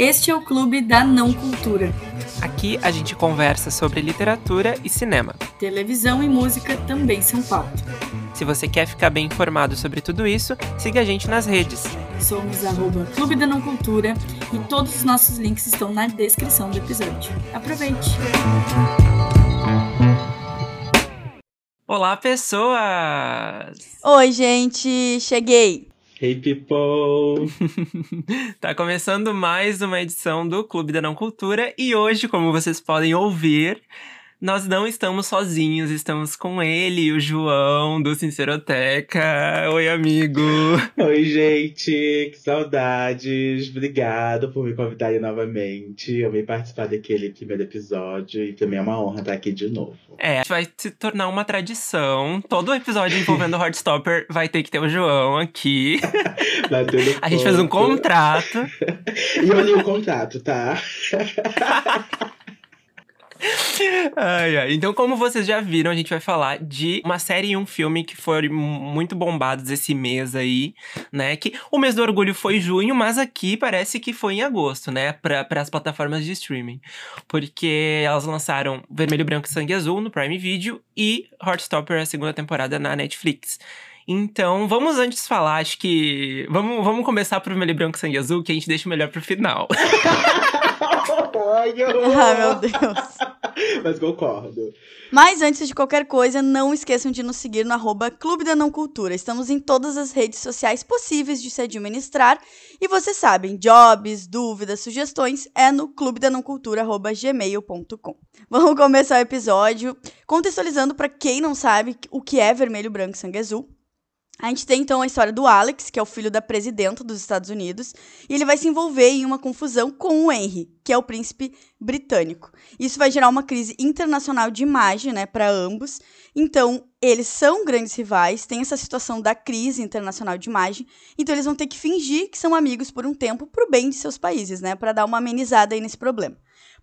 Este é o Clube da Não Cultura. Aqui a gente conversa sobre literatura e cinema. Televisão e música também são pauta. Se você quer ficar bem informado sobre tudo isso, siga a gente nas redes. Somos arroba Clube da Não Cultura e todos os nossos links estão na descrição do episódio. Aproveite! Olá, pessoas! Oi, gente! Cheguei! Hey people! tá começando mais uma edição do Clube da Não Cultura e hoje, como vocês podem ouvir, nós não estamos sozinhos, estamos com ele, o João do Sinceroteca. Oi, amigo! Oi, gente! Que saudades! Obrigado por me convidarem novamente. Eu vim participar daquele primeiro episódio e também é uma honra estar aqui de novo. É, vai se tornar uma tradição. Todo episódio envolvendo o Heartstopper vai ter que ter o João aqui. A gente fez um contrato. e eu li o contrato, tá? Ai, ai. Então, como vocês já viram, a gente vai falar de uma série e um filme que foram muito bombados esse mês aí, né? Que o mês do orgulho foi junho, mas aqui parece que foi em agosto, né? Para as plataformas de streaming. Porque elas lançaram Vermelho, Branco e Sangue Azul no Prime Video e Heartstopper, a segunda temporada, na Netflix. Então, vamos antes falar, acho que. Vamos, vamos começar por Vermelho, Branco e Sangue Azul, que a gente deixa o melhor pro final. Ai, meu Deus. Mas concordo. Mas antes de qualquer coisa, não esqueçam de nos seguir no arroba Clube da Não Cultura. Estamos em todas as redes sociais possíveis de se administrar. E vocês sabem, jobs, dúvidas, sugestões é no clube da não cultura, gmail.com. Vamos começar o episódio contextualizando para quem não sabe o que é vermelho, branco e sangue azul. A gente tem então a história do Alex, que é o filho da presidenta dos Estados Unidos, e ele vai se envolver em uma confusão com o Henry, que é o príncipe britânico. Isso vai gerar uma crise internacional de imagem, né, para ambos. Então, eles são grandes rivais, tem essa situação da crise internacional de imagem, então eles vão ter que fingir que são amigos por um tempo pro bem de seus países, né, para dar uma amenizada aí nesse problema.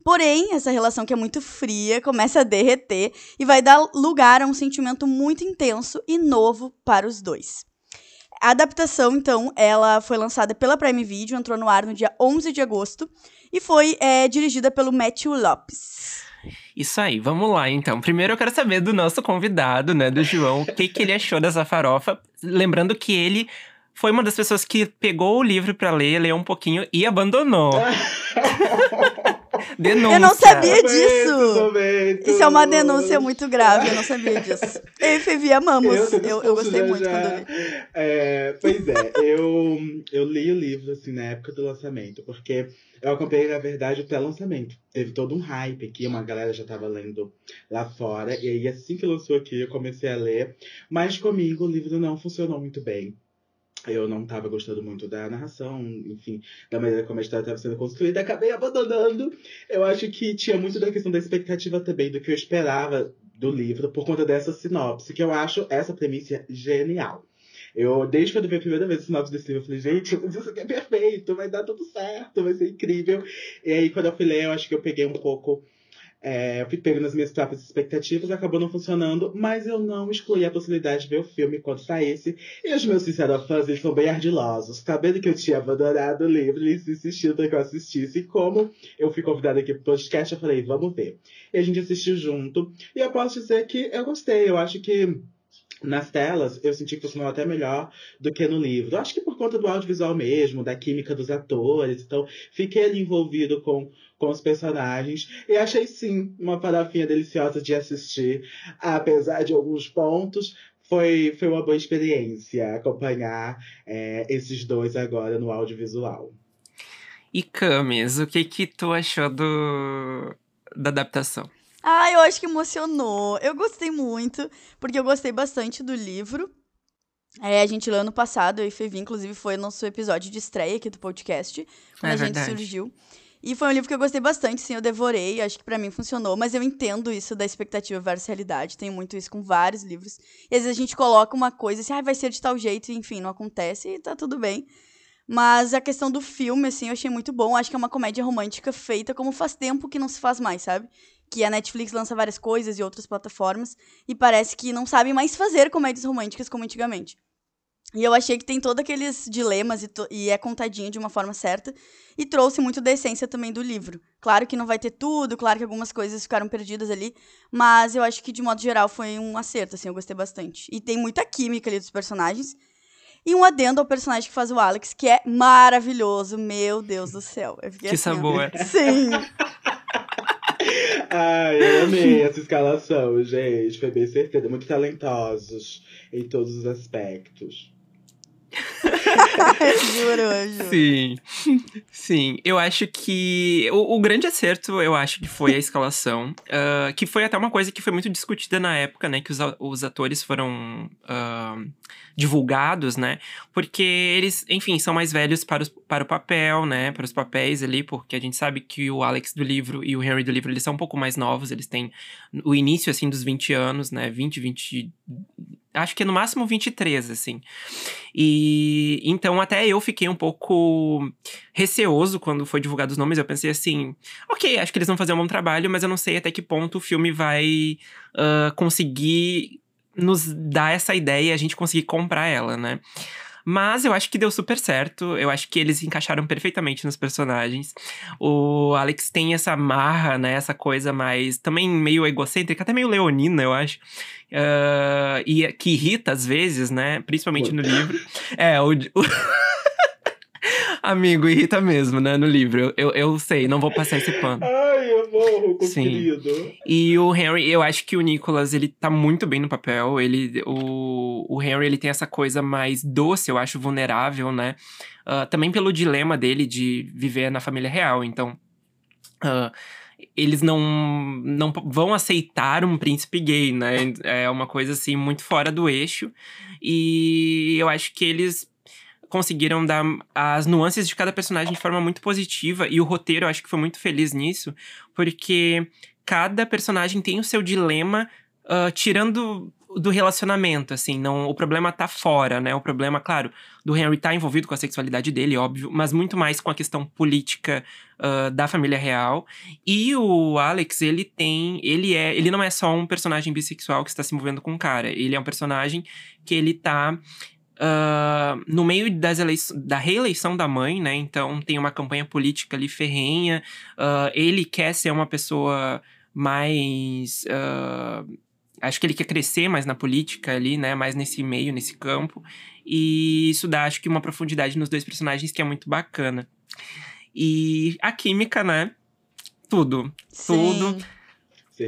Porém, essa relação que é muito fria começa a derreter e vai dar lugar a um sentimento muito intenso e novo para os dois. A adaptação, então, ela foi lançada pela Prime Video, entrou no ar no dia 11 de agosto e foi é, dirigida pelo Matthew Lopes. Isso aí, vamos lá então. Primeiro eu quero saber do nosso convidado, né, do João, o que, que ele achou dessa farofa. Lembrando que ele foi uma das pessoas que pegou o livro para ler, leu um pouquinho e abandonou. denúncia. Eu não sabia disso. Isso é uma denúncia muito grave, eu não sabia disso. Eu e Fevi amamos. Eu, eu, eu gostei muito já. quando eu li. É, pois é, eu, eu li o livro assim na época do lançamento, porque eu acompanhei, na verdade, o pré-lançamento. Teve todo um hype aqui, uma galera já tava lendo lá fora. E aí, assim que lançou aqui, eu comecei a ler. Mas comigo o livro não funcionou muito bem eu não estava gostando muito da narração, enfim, da maneira como a história estava sendo construída, acabei abandonando. Eu acho que tinha muito da questão da expectativa também, do que eu esperava do livro, por conta dessa sinopse, que eu acho essa premissa genial. Eu, desde que eu vi a primeira vez a sinopse desse livro, eu falei, gente, isso aqui é perfeito, vai dar tudo certo, vai ser incrível. E aí, quando eu fui ler, eu acho que eu peguei um pouco é, eu fui nas minhas próprias expectativas, acabou não funcionando, mas eu não excluí a possibilidade de ver o filme quando saísse. E os meus sinceros fãs eles foram bem ardilosos, sabendo que eu tinha abandonado o livro, eles insistiram para que eu assistisse. E como eu fui convidada aqui pro podcast, eu falei, vamos ver. E a gente assistiu junto. E eu posso dizer que eu gostei, eu acho que nas telas, eu senti que funcionou até melhor do que no livro. Acho que por conta do audiovisual mesmo, da química dos atores. Então, fiquei ali envolvido com, com os personagens. E achei, sim, uma farofinha deliciosa de assistir. Apesar de alguns pontos, foi, foi uma boa experiência acompanhar é, esses dois agora no audiovisual. E Camis, o que que tu achou do, da adaptação? Ah, eu acho que emocionou. Eu gostei muito, porque eu gostei bastante do livro. É, a gente leu ano passado, eu e Fevi, inclusive, foi nosso episódio de estreia aqui do podcast, quando é a gente surgiu. E foi um livro que eu gostei bastante, sim, eu devorei, acho que para mim funcionou, mas eu entendo isso da expectativa versus realidade, tenho muito isso com vários livros. E às vezes a gente coloca uma coisa assim, ah, vai ser de tal jeito, e enfim, não acontece e tá tudo bem. Mas a questão do filme, assim, eu achei muito bom. Acho que é uma comédia romântica feita como faz tempo que não se faz mais, sabe? Que a Netflix lança várias coisas e outras plataformas, e parece que não sabe mais fazer comédias românticas como antigamente. E eu achei que tem todos aqueles dilemas e, e, é contadinho de uma forma certa. E trouxe muito da essência também do livro. Claro que não vai ter tudo, claro que algumas coisas ficaram perdidas ali. Mas eu acho que, de modo geral, foi um acerto, assim, eu gostei bastante. E tem muita química ali dos personagens. E um adendo ao personagem que faz o Alex, que é maravilhoso. Meu Deus do céu. Que assim, sabor. Ó. Sim. Ai, eu amei essa escalação, gente. Foi bem certeira. Muito talentosos em todos os aspectos. juro, juro. Sim. Sim. Eu acho que. O, o, grande acerto, eu acho que foi a escalação. Uh, que foi até uma coisa que foi muito discutida na época, né? Que os, os atores foram. Uh, divulgados, né? Porque eles, enfim, são mais velhos para, os, para o papel, né? Para os papéis ali, porque a gente sabe que o Alex do livro e o Henry do livro, eles são um pouco mais novos, eles têm o início, assim, dos 20 anos, né? 20, 20 acho que é no máximo 23, assim. E então até eu fiquei um pouco receoso quando foi divulgado os nomes. Eu pensei assim, ok, acho que eles vão fazer um bom trabalho, mas eu não sei até que ponto o filme vai uh, conseguir nos dá essa ideia e a gente conseguir comprar ela, né? Mas eu acho que deu super certo. Eu acho que eles encaixaram perfeitamente nos personagens. O Alex tem essa marra, né? Essa coisa mais. também meio egocêntrica, até meio leonina, eu acho. Uh, e que irrita às vezes, né? Principalmente no livro. É, o. Amigo, irrita mesmo, né? No livro. Eu, eu sei, não vou passar esse pano. Morro com Sim. querido. E o Henry, eu acho que o Nicholas, ele tá muito bem no papel. Ele, o, o Henry, ele tem essa coisa mais doce, eu acho, vulnerável, né? Uh, também pelo dilema dele de viver na família real. Então, uh, eles não, não vão aceitar um príncipe gay, né? É uma coisa, assim, muito fora do eixo. E eu acho que eles conseguiram dar as nuances de cada personagem de forma muito positiva e o roteiro eu acho que foi muito feliz nisso, porque cada personagem tem o seu dilema, uh, tirando do relacionamento, assim, não, o problema tá fora, né? O problema, claro, do Henry tá envolvido com a sexualidade dele, óbvio, mas muito mais com a questão política uh, da família real. E o Alex, ele tem, ele é, ele não é só um personagem bissexual que está se envolvendo com um cara, ele é um personagem que ele tá Uh, no meio das da reeleição da mãe, né? Então tem uma campanha política ali ferrenha. Uh, ele quer ser uma pessoa mais. Uh, acho que ele quer crescer mais na política ali, né? Mais nesse meio, nesse campo. E isso dá, acho que, uma profundidade nos dois personagens que é muito bacana. E a química, né? Tudo. Sim. Tudo.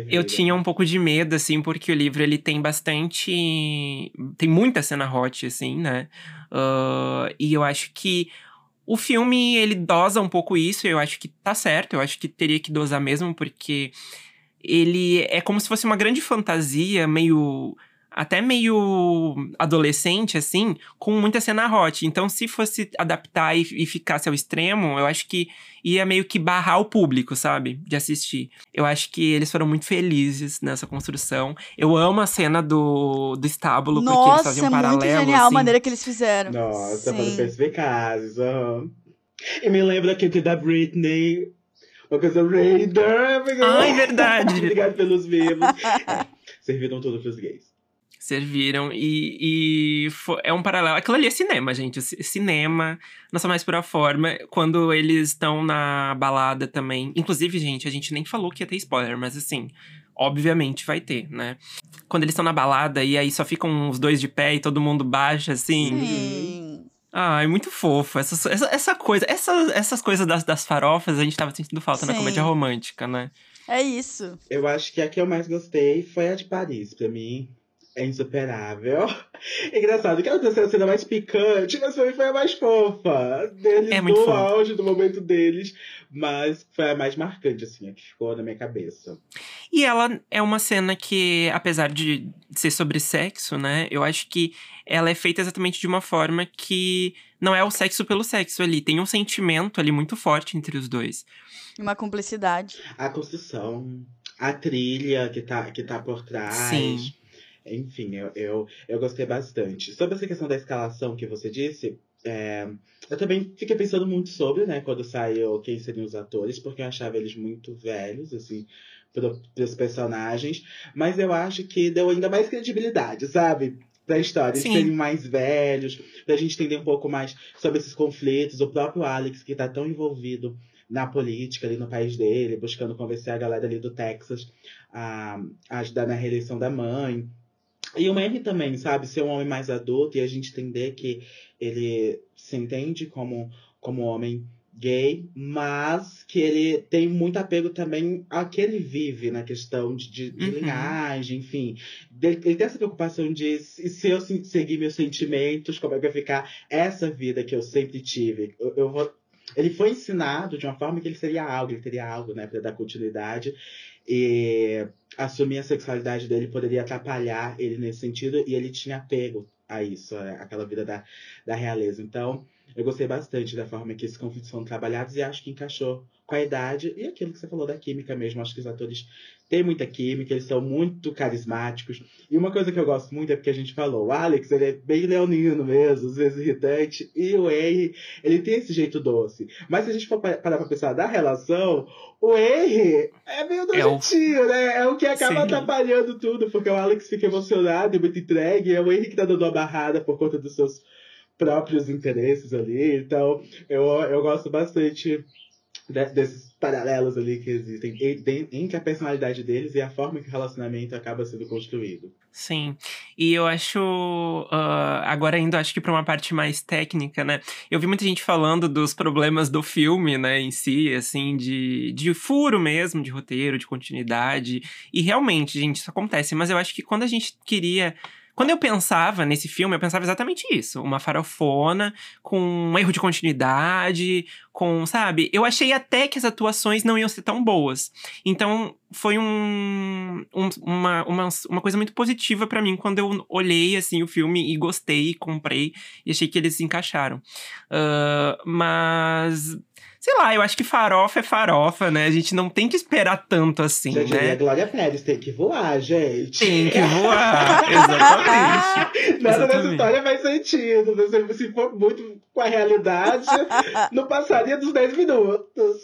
Eu tinha um pouco de medo, assim, porque o livro ele tem bastante. Tem muita cena hot, assim, né? Uh, e eu acho que o filme ele dosa um pouco isso, eu acho que tá certo, eu acho que teria que dosar mesmo, porque ele é como se fosse uma grande fantasia, meio até meio adolescente, assim, com muita cena hot. Então, se fosse adaptar e, e, ficasse ao extremo, eu acho que ia meio que barrar o público, sabe? De assistir. Eu acho que eles foram muito felizes nessa construção. Eu amo a cena do, do estábulo, Nossa, porque eles faziam um paralelo. Nossa, é muito genial assim. a maneira que eles fizeram. Nossa, para perspicazes. Uhum. E me lembra aqui da Britney. Uma coisa Raider. Ai, verdade. Obrigado pelos vivos. Serviram tudo pros gays serviram e, e foi, é um paralelo. Aquilo ali é cinema, gente. Cinema, nossa mais pura forma. Quando eles estão na balada também. Inclusive, gente, a gente nem falou que ia ter spoiler, mas assim, obviamente vai ter, né? Quando eles estão na balada e aí só ficam os dois de pé e todo mundo baixa, assim. Sim. Ai, muito fofo. Essa, essa, essa coisa, essa, essas coisas das, das farofas a gente tava sentindo falta Sim. na comédia romântica, né? É isso. Eu acho que a que eu mais gostei foi a de Paris, pra mim é insuperável. Engraçado que ela tem a cena mais picante, mas foi a mais fofa. Deles é muito no fofa. auge do momento deles. Mas foi a mais marcante, assim, a que ficou na minha cabeça. E ela é uma cena que, apesar de ser sobre sexo, né? Eu acho que ela é feita exatamente de uma forma que não é o sexo pelo sexo ali. Tem um sentimento ali muito forte entre os dois. Uma cumplicidade. A construção, a trilha que tá, que tá por trás. Sim. Enfim, eu, eu, eu gostei bastante. Sobre essa questão da escalação que você disse, é, eu também fiquei pensando muito sobre, né, quando saiu quem seriam os atores, porque eu achava eles muito velhos, assim, para os personagens. Mas eu acho que deu ainda mais credibilidade, sabe? pra história. Eles serem mais velhos, pra gente entender um pouco mais sobre esses conflitos. O próprio Alex, que tá tão envolvido na política ali no país dele, buscando convencer a galera ali do Texas a, a ajudar na reeleição da mãe. E o Henry também, sabe? Ser um homem mais adulto e a gente entender que ele se entende como, como homem gay, mas que ele tem muito apego também a que ele vive na questão de, de, de Uhum. linhagem, enfim. Ele, ele tem essa preocupação de se eu se- seguir meus sentimentos, como é que vai ficar essa vida que eu sempre tive. Eu, eu vou... Ele foi ensinado de uma forma que ele seria algo, ele teria algo, né, para dar continuidade. E assumir a sexualidade dele poderia atrapalhar ele nesse sentido, e ele tinha apego a isso, aquela vida da, da realeza. Então, eu gostei bastante da forma que esses conflitos foram trabalhados e acho que encaixou com a idade e aquilo que você falou da química mesmo. Acho que os atores têm muita química, eles são muito carismáticos. E uma coisa que eu gosto muito é porque a gente falou, o Alex, ele é bem leonino mesmo, às vezes irritante, e o Henry, ele tem esse jeito doce. Mas se a gente for pa- parar pra pensar da relação, o Henry é meio É o- né? É o que acaba Sim. atrapalhando tudo, porque o Alex fica emocionado e muito entregue, e é o Henry que tá dando uma barrada por conta dos seus próprios interesses ali. Então, eu, eu gosto bastante desses paralelos ali que existem entre a personalidade deles e a forma que o relacionamento acaba sendo construído. Sim. E eu acho. ah, agora indo, acho que pra uma parte mais técnica, né? Eu vi muita gente falando dos problemas do filme, né, em si, assim, de, de furo mesmo, de roteiro, de continuidade. E realmente, gente, isso acontece. Mas eu acho que quando a gente queria. Quando eu pensava nesse filme, eu pensava exatamente isso. Uma farofona, com um erro de continuidade, com, sabe? Eu achei até que as atuações não iam ser tão boas. Então, foi um, um- uma, uma, uma coisa muito positiva pra mim quando eu olhei, assim, o filme e gostei, comprei e achei que eles se encaixaram. Ah, mas... Sei lá, eu acho que farofa é farofa, né? A gente não tem que esperar tanto assim, Já diria né? Glória Pérez, tem que voar, gente. Tem que voar, exatamente. Nada dessa Exatamente. história faz sentido. né? Se- for muito com a realidade, não passaria dos 10 minutos.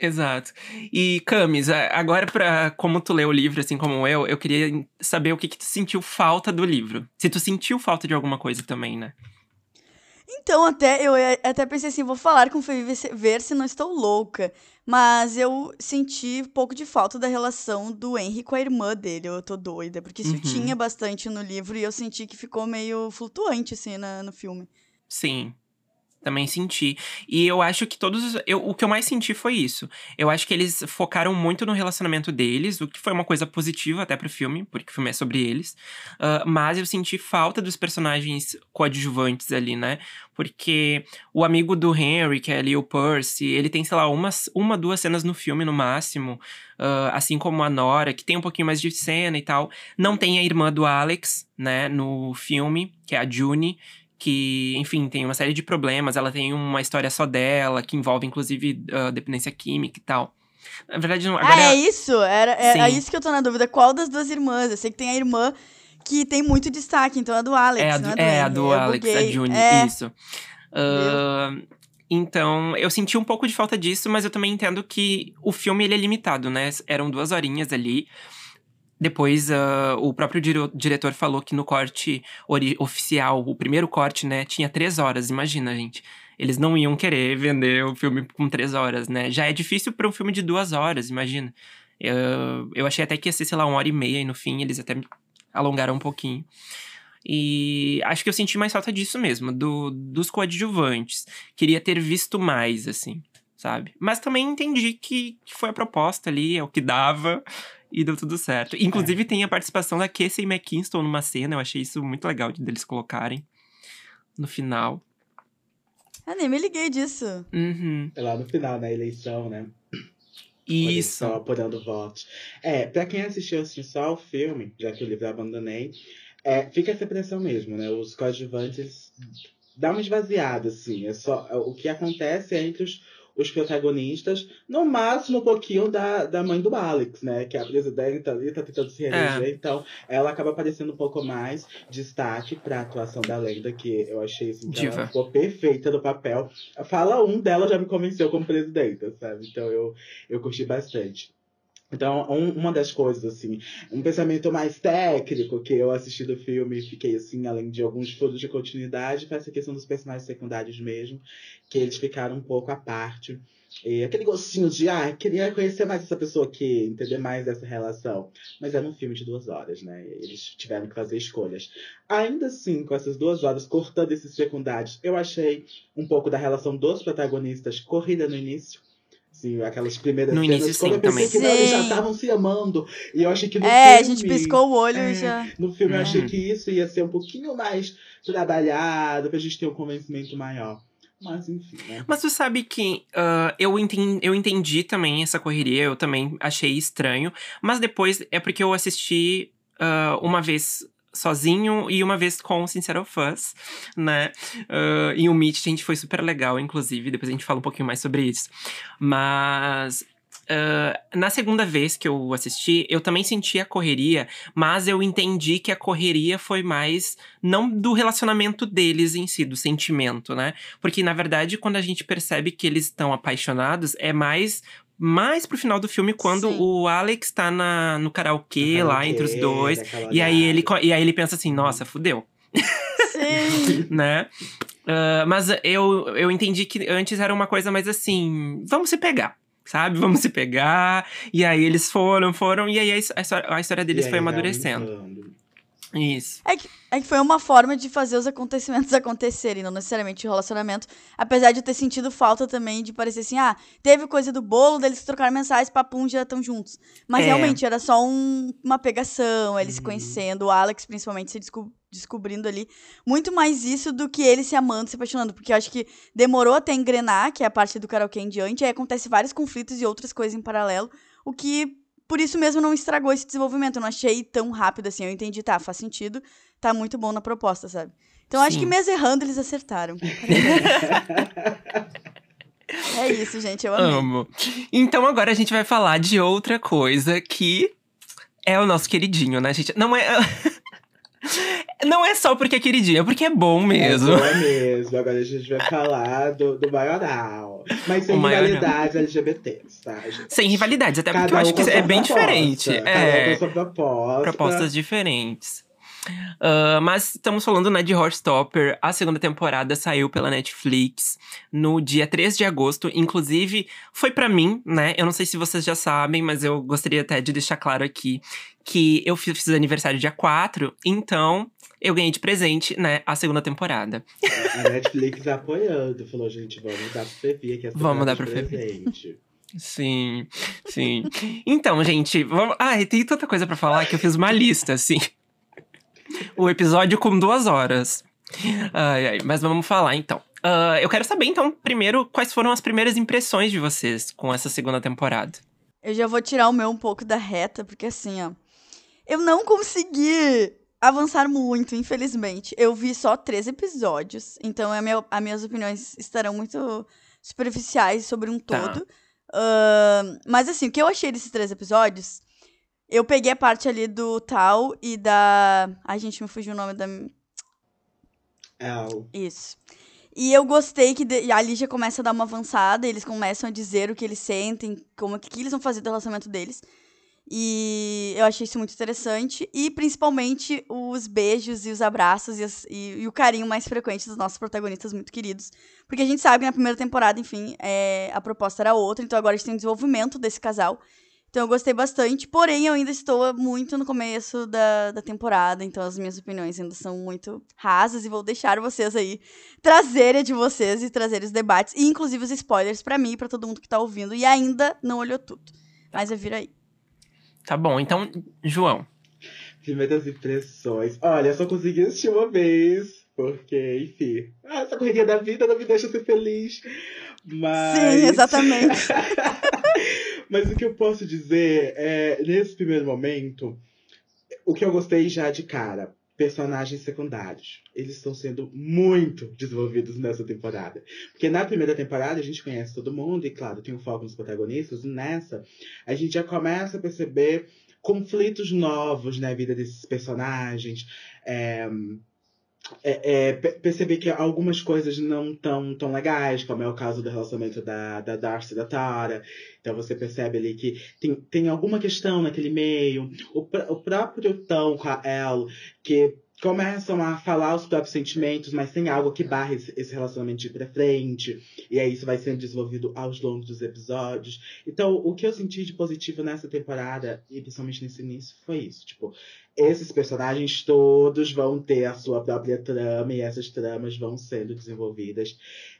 Exato. E Camis, agora pra como tu leu o livro, assim como eu, eu queria saber o que que tu sentiu falta do livro. Se tu sentiu falta de alguma coisa também, né? Então, até eu ia- até pensei assim, vou falar com o Fê ver se- ver se não estou louca. Mas eu senti um pouco de falta da relação do Henry com a irmã dele. Eu tô doida, porque isso Uhum. tinha bastante no livro e eu senti que ficou meio flutuante, assim, na- no filme. Sim. Também senti. E eu acho que todos. os- Eu, o que eu mais senti foi isso. Eu acho que eles focaram muito no relacionamento deles, o que foi uma coisa positiva até pro filme, porque o filme é sobre eles. Ah, mas eu senti falta dos personagens coadjuvantes ali, né? Porque o amigo do Henry, que é ali o Percy, ele tem, sei lá, umas, uma, duas cenas no filme no máximo. ah, assim como a Nora, que tem um pouquinho mais de cena e tal. Não tem a irmã do Alex, né, no filme, que é a June que, enfim, tem uma série de problemas. Ela tem uma história só dela, que envolve, inclusive, ah, dependência química e tal. Na verdade, não, agora... Ah, é isso? Era, é, é isso que eu tô na dúvida. Qual das duas irmãs? Eu sei que tem a irmã que tem muito destaque, então é a do Alex, é a do, é do é a do Eu Alex, a buguei. June, É, isso. Ah, então, eu senti um pouco de falta disso, mas eu também entendo que o filme ele é limitado, né? Eram duas horinhas ali. Depois, ah, o próprio dire- diretor falou que no corte oficial, o primeiro corte, né, tinha três horas. Imagina, gente. Eles não iam querer vender o filme com três horas, né? Já é difícil para um filme de duas horas, imagina. Eu, eu achei até que ia ser, sei lá, uma hora e meia, e no fim eles até alongaram um pouquinho. E acho que eu senti mais falta disso mesmo, do, dos coadjuvantes. Queria ter visto mais, assim, sabe? Mas também entendi que, que foi a proposta ali, é o que dava, e deu tudo certo. Inclusive tem a participação da Casey McKinston numa cena, eu achei isso muito legal de deles colocarem no final. Eu nem me liguei disso. Uhum. É lá no final, na eleição, né? Isso. estão apurando votos. É, pra quem assistiu assim, só o filme, já que o livro eu abandonei, é, fica essa impressão mesmo, né? Os coadjuvantes dá uma esvaziada, assim. É só, o que acontece é entre os, os protagonistas, no máximo um pouquinho da, da mãe do Alex, né? Que é a presidenta ali, tá tentando se reeleger. Então, ela acaba aparecendo um pouco mais destaque pra atuação da lenda, que eu achei assim, que Diva. ela ficou perfeita no papel. Fala um dela já me convenceu como presidenta, sabe? Então eu, eu curti bastante. Então, um, uma das coisas, assim, um pensamento mais técnico que eu assisti do filme e fiquei, assim, além de alguns furos de continuidade, foi essa questão dos personagens secundários mesmo, que eles ficaram um pouco à parte. E aquele gostinho de, ah, queria conhecer mais essa pessoa aqui, entender mais dessa relação. Mas era um filme de duas horas, né? Eles tiveram que fazer escolhas. Ainda assim, com essas duas horas, cortando esses secundários, eu achei um pouco da relação dos protagonistas corrida no início Sim, aquelas primeiras no cenas, início, quando sim, eu pensei também. que não, eles já estavam se amando. E eu achei que no É, a filme, gente piscou o olho é, já. No filme eu achei Uhum. que isso ia ser um pouquinho mais trabalhado, pra gente ter um convencimento maior. Mas enfim, né? Mas tu sabe que ah, eu, entendi, eu entendi também essa correria, eu também achei estranho. Mas depois é porque eu assisti ah, uma vez sozinho e uma vez com o Sincero Fuzz, né? Ah, e o Meet, gente, foi super legal, inclusive. Depois a gente fala um pouquinho mais sobre isso. Mas. ah, na segunda vez que eu assisti, eu também senti a correria, mas eu entendi que a correria foi mais não do relacionamento deles em si, do sentimento, né? Porque, na verdade, quando a gente percebe que eles estão apaixonados, é mais. Mais pro final do filme, quando Sim. o Alex tá na, no karaokê lá Karaokê, entre os dois. E aí, ele, e aí ele pensa assim, nossa, fudeu, Sim. né? Ah, mas eu, eu entendi que antes era uma coisa mais assim, vamos se pegar. Sabe? Vamos se pegar. E aí eles foram, foram. E aí a, a história, a história deles E foi vai amadurecendo. Isso. É que foi uma forma de fazer os acontecimentos acontecerem, não necessariamente o relacionamento. Apesar de eu ter sentido falta também de parecer assim, ah, teve coisa do bolo, deles que trocaram mensagens, papum, já estão juntos. Mas É. realmente era só um- uma pegação, eles se Uhum. conhecendo, o Alex principalmente se desco- descobrindo ali. Muito mais isso do que ele se amando, se apaixonando. Porque eu acho que demorou até engrenar, que é a parte do karaokê em diante, aí acontece vários conflitos e outras coisas em paralelo, o que por isso mesmo não estragou esse desenvolvimento. Eu não achei tão rápido assim. Eu entendi, tá, faz sentido, tá muito bom na proposta, sabe? Então eu acho Sim. que mesmo errando, eles acertaram. é isso, gente, eu amei. Amo. Então agora a gente vai falar de outra coisa que é o nosso queridinho, né, gente? Não é. Não é só porque é queridinho, é porque é bom mesmo. É, boa mesmo. Agora a gente vai falar do, do maioral. Mas sem rivalidades LGBTs, tá, gente? Sem rivalidades, até porque Cada eu acho que é bem proposta, diferente. Cada É. proposta. propostas diferentes. Ah, mas estamos falando, né, de Horstopper. A segunda temporada saiu pela Netflix no dia 3 de agosto. Inclusive, foi pra mim, né? Eu não sei se vocês já sabem, mas eu gostaria até de deixar claro aqui que eu fiz, aniversário dia 4, então eu ganhei de presente, né, a segunda temporada. A Netflix apoiando. Falou, gente, vamos dar pro Fevi aqui Vamos dar de pro presente. Sim, sim. Então, gente, vamos. Ai, tem tanta coisa pra falar que eu fiz uma lista, assim. O episódio com duas horas. Ai, ai, mas vamos falar então. Ah, eu quero saber, então, primeiro, quais foram as primeiras impressões de vocês com essa segunda temporada? Eu já vou tirar o meu um pouco da reta, porque assim, ó. Eu não consegui avançar muito, infelizmente. Eu vi só três episódios, então a minha, as minhas opiniões estarão muito superficiais sobre um Tá. todo. Ahn, mas assim, o que eu achei desses três episódios, eu peguei a parte ali do Tal e da. Ai, gente, me fugiu o nome da. O- Isso. E eu gostei que de- ali já começa a dar uma avançada, eles começam a dizer o que eles sentem, como que, que eles vão fazer do relacionamento deles. E eu achei isso muito interessante. E principalmente os beijos e os abraços e, as- e- e o carinho mais frequente dos nossos protagonistas muito queridos. Porque a gente sabe que na primeira temporada, enfim, é, a proposta era outra, então agora a gente tem um desenvolvimento desse casal. Então eu gostei bastante, porém eu ainda estou muito no começo da, da temporada, então as minhas opiniões ainda são muito rasas e vou deixar vocês aí trazerem a de vocês e trazerem os debates, e inclusive os spoilers pra mim e pra todo mundo que tá ouvindo e ainda não olhou tudo. Mas eu viro aí. Tá bom, então, João. Primeiras impressões. Olha, eu só consegui assistir uma vez. Porque, enfim. ah, Essa correria da vida não me deixa ser feliz. Mas. Sim, exatamente. Mas o que eu posso dizer é, nesse primeiro momento, o que eu gostei já de cara, personagens secundários. Eles estão sendo muito desenvolvidos nessa temporada. Porque na primeira temporada a gente conhece todo mundo, e claro, tem um foco nos protagonistas. E nessa, a gente já começa a perceber conflitos novos na vida desses personagens. É, é, é, que algumas coisas não tão, tão legais, como é o caso do relacionamento da, da Darcy e da Tara. Então você percebe ali que tem, tem alguma questão naquele meio. O, o próprio Tom com a Elle, que começam a falar os próprios sentimentos, mas tem algo que barra esse relacionamento de ir pra frente. E aí isso vai sendo desenvolvido aos longos dos episódios. Então, o que eu senti de positivo nessa temporada, e principalmente nesse início, foi isso. Tipo, esses personagens todos vão ter a sua própria trama e essas tramas vão sendo desenvolvidas.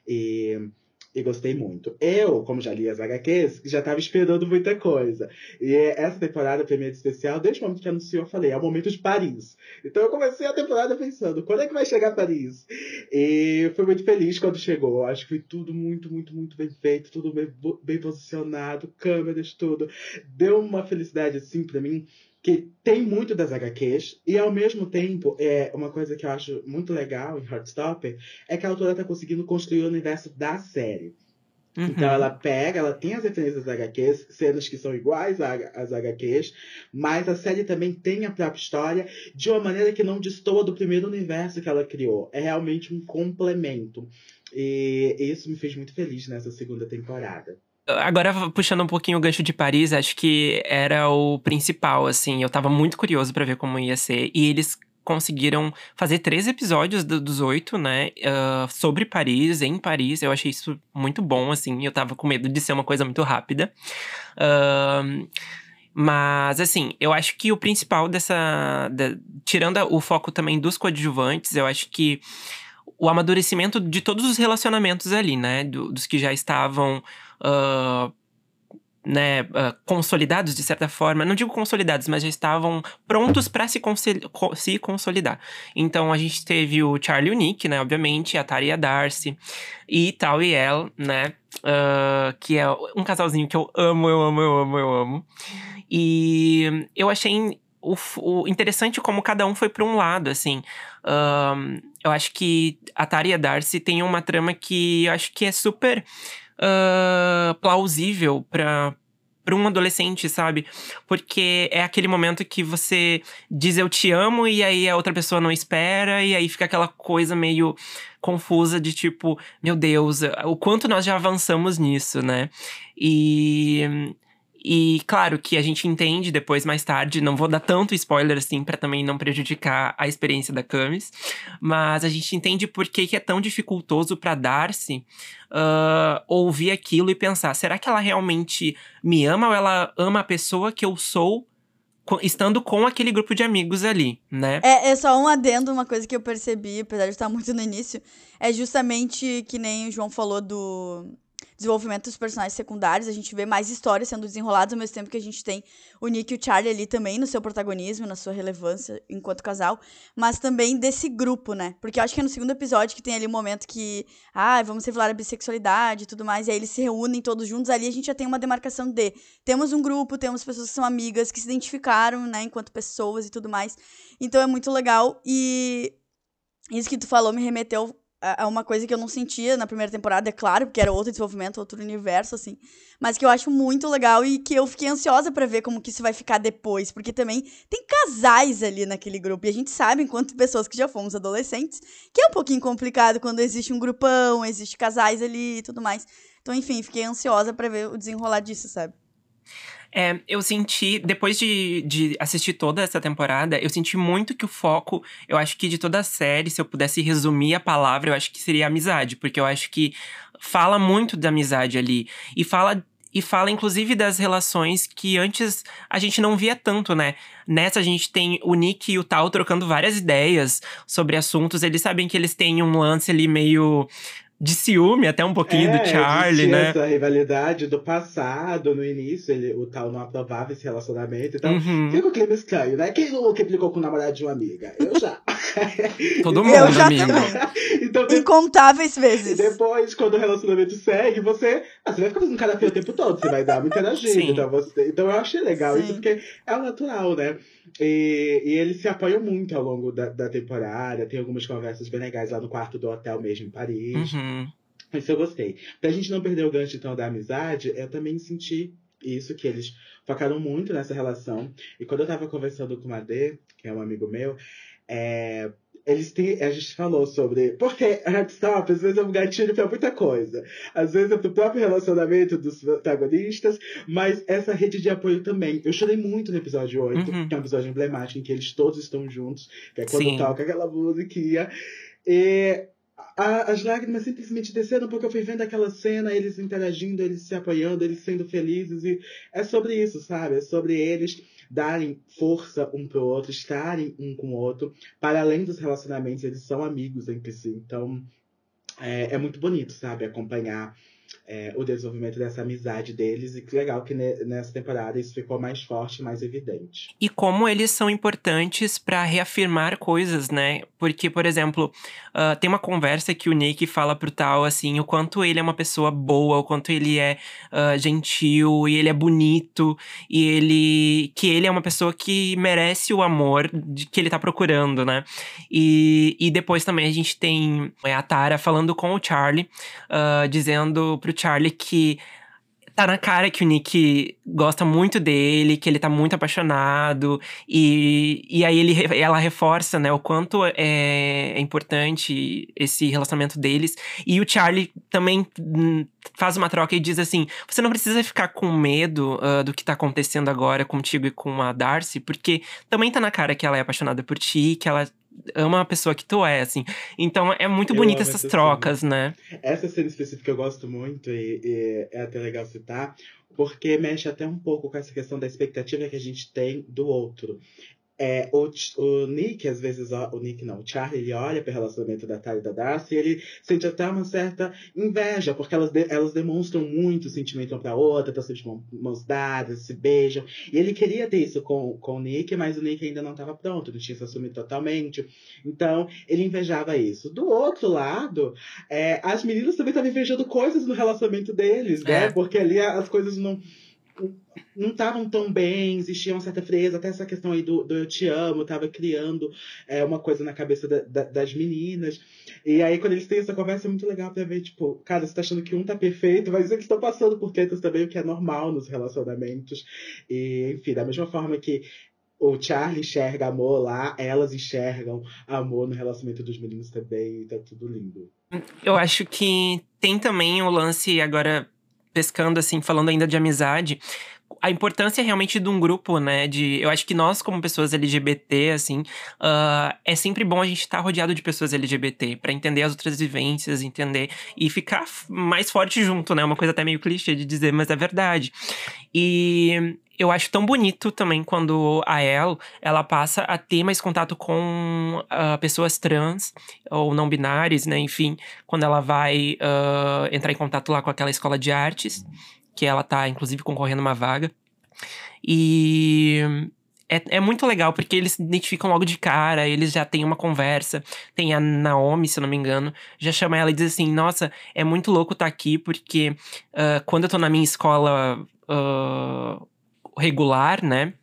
E e gostei muito. Eu, como já li as HQs, já estava esperando muita coisa. E essa temporada foi minha especial, desde o momento que anunciou, eu falei, é o momento de Paris. Então eu comecei a temporada pensando, quando é que vai chegar Paris? E fui muito feliz quando chegou. Acho que foi tudo muito, muito, muito bem feito, tudo bem, bem posicionado, câmeras, tudo. Deu uma felicidade assim para mim que tem muito das HQs, e ao mesmo tempo, é uma coisa que eu acho muito legal em Heartstopper é que a autora está conseguindo construir o universo da série. Uhum. Então ela pega, ela tem as referências das HQs, cenas que são iguais às HQs, mas a série também tem a própria história de uma maneira que não destoa do primeiro universo que ela criou. É realmente um complemento. E isso me fez muito feliz nessa segunda temporada. Agora, puxando um pouquinho o gancho de Paris, acho que era o principal, assim. Eu tava muito curioso para ver como ia ser. E eles conseguiram fazer três episódios do, dos oito, né? Uh, sobre Paris, em Paris. Eu achei isso muito bom, assim. Eu tava com medo de ser uma coisa muito rápida. Uh, mas, assim, eu acho que o principal dessa. De, tirando o foco também dos coadjuvantes, eu acho que o amadurecimento de todos os relacionamentos ali, né? Do, dos que já estavam uh, né, uh, consolidados de certa forma. Não digo consolidados, mas já estavam prontos para se, se consolidar. Então a gente teve o Charlie e o Nick, né? Obviamente, a Tari e a Darcy, e Tal e El, né? Uh, que é um casalzinho que eu amo, eu amo, eu amo, eu amo. E eu achei o, o, interessante como cada um foi para um lado, assim. Um, eu acho que a Tari e a Darcy têm uma trama que eu acho que é super uh, plausível para para um adolescente, sabe? Porque é aquele momento que você diz eu te amo e aí a outra pessoa não espera e aí fica aquela coisa meio confusa de tipo, meu Deus, o quanto nós já avançamos nisso, né? E e claro que a gente entende depois, mais tarde, não vou dar tanto spoiler assim para também não prejudicar a experiência da Camis, mas a gente entende por que, que é tão dificultoso para Darcy uh, ouvir aquilo e pensar: será que ela realmente me ama ou ela ama a pessoa que eu sou? Estando com aquele grupo de amigos ali, né? É, é só um adendo, uma coisa que eu percebi, apesar de estar muito no início, é justamente que nem o João falou do, desenvolvimento dos personagens secundários, a gente vê mais histórias sendo desenroladas ao mesmo tempo que a gente tem o Nick e o Charlie ali também no seu protagonismo, na sua relevância enquanto casal, mas também desse grupo, né? Porque eu acho que é no segundo episódio que tem ali um momento que, ah, vamos revelar a bissexualidade e tudo mais, e aí eles se reúnem todos juntos, ali a gente já tem uma demarcação de temos um grupo, temos pessoas que são amigas, que se identificaram, né, enquanto pessoas e tudo mais. Então é muito legal e isso que tu falou me remeteu é uma coisa que eu não sentia na primeira temporada, é claro, porque era outro desenvolvimento, outro universo, assim. Mas que eu acho muito legal e que eu fiquei ansiosa para ver como que isso vai ficar depois. Porque também tem casais ali naquele grupo. E a gente sabe, enquanto pessoas que já fomos adolescentes, que é um pouquinho complicado quando existe um grupão, existe casais ali e tudo mais. Então, enfim, fiquei ansiosa para ver o desenrolar disso, sabe? É, eu senti, depois de, de assistir toda essa temporada, eu senti muito que o foco, eu acho que de toda a série, se eu pudesse resumir a palavra, eu acho que seria amizade, porque eu acho que fala muito da amizade ali. E fala e fala inclusive das relações que antes a gente não via tanto, né? Nessa a gente tem o Nick e o Tal trocando várias ideias sobre assuntos. Eles sabem que eles têm um lance ali meio de ciúme até um pouquinho é, do Charlie, né? Essa rivalidade do passado, no início, ele, o tal não aprovava esse relacionamento. Então, uhum. fica o clima estranho, né? Quem nunca implicou com o namorado de uma amiga? Eu já. Todo mundo, Eu já amigo. então, Incontáveis vezes. Depois, quando o relacionamento segue, você, ah, você vai ficar fazendo cara feio o tempo todo, você vai dar uma interagida. Então, você, então eu achei legal Sim. isso, porque é o natural, né? E, e eles se apoiam muito ao longo da, da, temporada. Tem algumas conversas bem legais lá no quarto do hotel mesmo em Paris. Uhum. Isso eu gostei. Pra gente não perder o gancho, então, da amizade, eu também senti isso, que eles focaram muito nessa relação. E quando eu tava conversando com o Madê, que é um amigo meu, é, eles têm. A gente falou sobre. Porque Heartstop, às vezes é um gatilho pra muita coisa. Às vezes é pro próprio relacionamento dos protagonistas, mas essa rede de apoio também. Eu chorei muito no episódio 8, uhum. que é um episódio emblemático em que eles todos estão juntos, que é quando Sim. toca aquela musiquinha. E a, as lágrimas simplesmente desceram porque eu fui vendo aquela cena, eles interagindo, eles se apoiando, eles sendo felizes. E é sobre isso, sabe? É sobre eles darem força um pro outro, estarem um com o outro. Para além dos relacionamentos, eles são amigos entre si. Então, é, é muito bonito, sabe? Acompanhar é, o desenvolvimento dessa amizade deles. E que legal que nessa temporada isso ficou mais forte, mais evidente. E como eles são importantes para reafirmar coisas, né? Porque, por exemplo, uh, tem uma conversa que o Nick fala pro Tal, assim, o quanto ele é uma pessoa boa, o quanto ele é uh, gentil, e ele é bonito, e ele. que ele é uma pessoa que merece o amor de que ele tá procurando, né? E, e depois também a gente tem a Tara falando com o Charlie, uh, dizendo pro Charlie que tá na cara que o Nick gosta muito dele, que ele tá muito apaixonado. E, e aí ele, ela reforça, né, o quanto é, é importante esse relacionamento deles. E o Charlie também faz uma troca e diz assim: você não precisa ficar com medo uh, do que tá acontecendo agora contigo e com a Darcy, porque também tá na cara que ela é apaixonada por ti, que ela ama a pessoa que tu é, assim. Então é muito bonita essas trocas, cena. né? Essa cena específica eu gosto muito e, e, é até legal citar, porque mexe até um pouco com essa questão da expectativa que a gente tem do outro. É, o, o Nick, às vezes, o Nick não, o Charlie, ele olha para o relacionamento da Tara e da Darcy e ele sente até uma certa inveja, porque elas, de, elas demonstram muito sentimento uma para outra, estão sempre de mãos dadas, se beijam. E ele queria ter isso com, com o Nick, mas o Nick ainda não estava pronto, não tinha se assumido totalmente. Então, ele invejava isso. Do outro lado, é, as meninas também estavam invejando coisas no relacionamento deles, né? É. Porque ali as coisas não não estavam tão bem, existia uma certa frieza, até essa questão aí do, do eu te amo, estava criando é, uma coisa na cabeça da, da, das meninas. E aí, quando eles têm essa conversa, é muito legal pra ver, tipo, cara, você tá achando que um tá perfeito, mas eles estão passando por tretas também, o que é normal nos relacionamentos. E, enfim, da mesma forma que o Charlie enxerga amor lá, elas enxergam amor no relacionamento dos meninos também, e tá tudo lindo. Eu acho que tem também o lance agora pescando, assim, falando ainda de amizade, a importância realmente de um grupo, né? De, eu acho que nós, como pessoas LGBT, assim, uh, é sempre bom a gente estar tá rodeado de pessoas LGBT para entender as outras vivências, entender e ficar mais forte junto, né? Uma coisa até meio clichê de dizer, mas é verdade. E eu acho tão bonito também quando a El ela passa a ter mais contato com uh, pessoas trans ou não binárias, né? Enfim, quando ela vai uh, entrar em contato lá com aquela escola de artes, que ela tá inclusive concorrendo uma vaga. E é, é, muito legal, porque eles se identificam logo de cara, eles já têm uma conversa. Tem a Naomi, se eu não me engano, já chama ela e diz assim: Nossa, é muito louco estar tá aqui, porque uh, quando eu tô na minha escola uh, regular, né?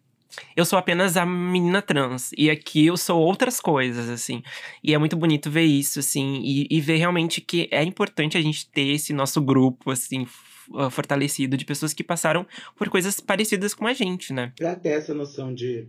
Eu sou apenas a menina trans. E aqui eu sou outras coisas, assim. E é muito bonito ver isso, assim. E, e ver realmente que é importante a gente ter esse nosso grupo, assim, fortalecido de pessoas que passaram por coisas parecidas com a gente, né? Pra ter essa noção de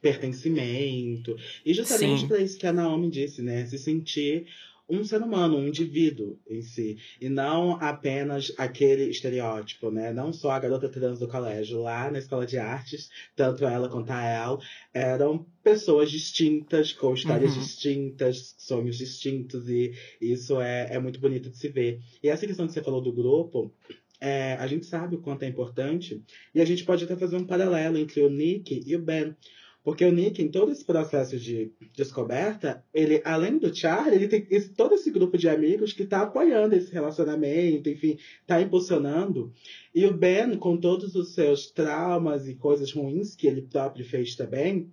pertencimento. E justamente pra isso que a Naomi disse, né? Se sentir um ser humano, um indivíduo em si. E não apenas aquele estereótipo, né? Não só a garota trans do colégio. Lá na escola de artes, tanto ela quanto a El eram pessoas distintas, com histórias uhum. distintas, sonhos distintos. E isso é, é muito bonito de se ver. E essa questão que você falou do grupo, é, a gente sabe o quanto é importante. E a gente pode até fazer um paralelo entre o Nick e o Ben. Porque o Nick, em todo esse processo de descoberta, ele, além do Charlie, ele tem esse, todo esse grupo de amigos que está apoiando esse relacionamento, enfim, está impulsionando. E o Ben, com todos os seus traumas e coisas ruins que ele próprio fez também,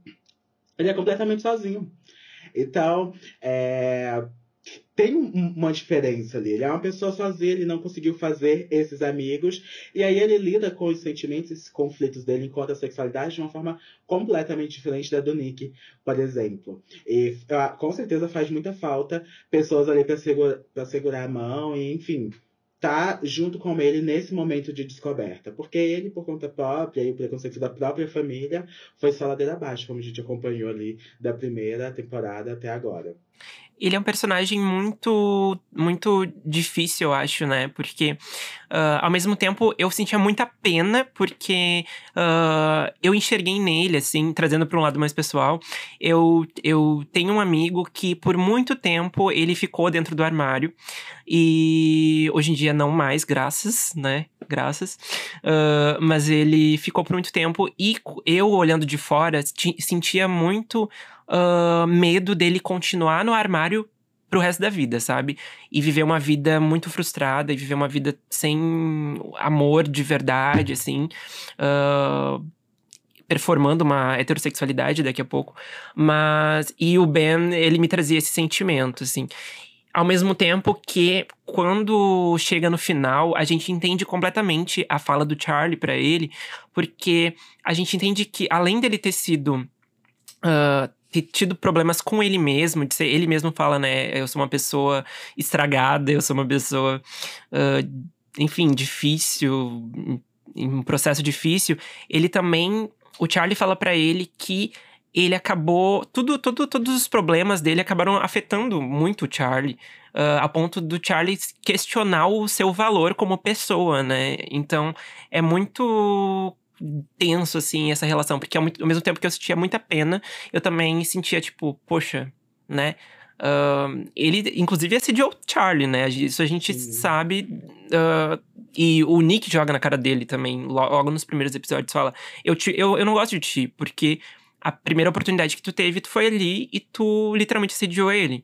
ele é completamente sozinho. Então, é, tem uma diferença ali. Ele é uma pessoa sozinha, ele não conseguiu fazer esses amigos. E aí ele lida com os sentimentos, esses conflitos dele enquanto a sexualidade de uma forma completamente diferente da do Nick, por exemplo. E com certeza faz muita falta pessoas ali para segurar, segurar a mão, e enfim. tá junto com ele nesse momento de descoberta. Porque ele, por conta própria, e o preconceito da própria família, foi só ladeira abaixo, como a gente acompanhou ali da primeira temporada até agora. Ele é um personagem muito, muito difícil, eu acho, né? Porque, uh, ao mesmo tempo, eu sentia muita pena, porque uh, eu enxerguei nele, assim, trazendo para um lado mais pessoal. Eu, eu tenho um amigo que, por muito tempo, ele ficou dentro do armário. E hoje em dia não mais, graças, né? Graças. Uh, mas ele ficou por muito tempo e eu, olhando de fora, sentia muito uh, medo dele continuar no armário pro resto da vida, sabe? E viver uma vida muito frustrada, e viver uma vida sem amor de verdade, assim. Uh, performando uma heterossexualidade daqui a pouco. Mas. E o Ben, ele me trazia esse sentimento, assim. Ao mesmo tempo que, quando chega no final, a gente entende completamente a fala do Charlie para ele, porque a gente entende que, além dele ter sido. Uh, ter tido problemas com ele mesmo, de ser, ele mesmo fala, né? Eu sou uma pessoa estragada, eu sou uma pessoa, uh, enfim, difícil, um processo difícil. Ele também, o Charlie fala para ele que ele acabou, tudo, tudo, todos os problemas dele acabaram afetando muito o Charlie. Uh, a ponto do Charlie questionar o seu valor como pessoa, né? Então é muito tenso, assim, essa relação. Porque ao, mesmo tempo que eu sentia muita pena, eu também sentia, tipo, poxa, né? Uh, ele, inclusive, assediou o Charlie, né? Isso a gente Sim. sabe. Uh, e o Nick joga na cara dele também, logo nos primeiros episódios, fala: eu, te, eu, eu não gosto de ti, porque a primeira oportunidade que tu teve, tu foi ali e tu literalmente assediou ele.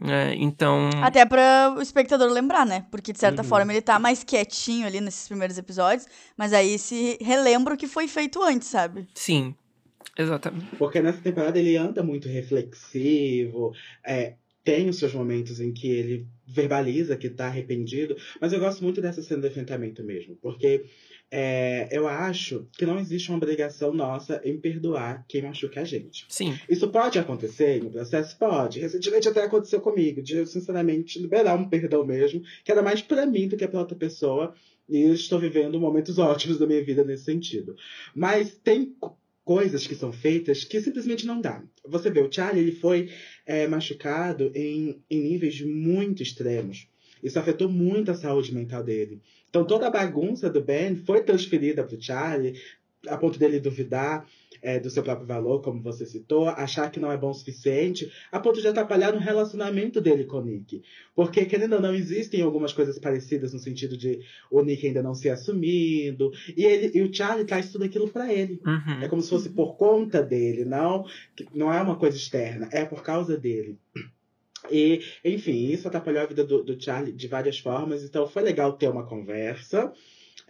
É, então. Até para o espectador lembrar, né? Porque de certa uhum. forma ele tá mais quietinho ali nesses primeiros episódios, mas aí se relembra o que foi feito antes, sabe? Sim, exatamente. Porque nessa temporada ele anda muito reflexivo, é, tem os seus momentos em que ele verbaliza que tá arrependido, mas eu gosto muito dessa cena de enfrentamento mesmo, porque é, eu acho que não existe uma obrigação nossa em perdoar quem machuca a gente. Sim. Isso pode acontecer no processo? Pode. Recentemente até aconteceu comigo, de eu, sinceramente, liberar um perdão mesmo, que era mais para mim do que para outra pessoa, e estou vivendo momentos ótimos da minha vida nesse sentido. Mas tem coisas que são feitas que simplesmente não dá. Você vê, o Charlie ele foi é, machucado em, em níveis muito extremos. Isso afetou muito a saúde mental dele. Então toda a bagunça do Ben foi transferida para o Charlie, a ponto dele duvidar é, do seu próprio valor, como você citou, achar que não é bom o suficiente, a ponto de atrapalhar no relacionamento dele com o Nick. Porque, querendo ou não, existem algumas coisas parecidas no sentido de o Nick ainda não ser assumido, e, ele, e o Charlie traz tudo aquilo para ele. Uhum. É como se fosse por conta dele, não, não é uma coisa externa, é por causa dele. E, enfim, isso atrapalhou a vida do, do Charlie de várias formas, então foi legal ter uma conversa.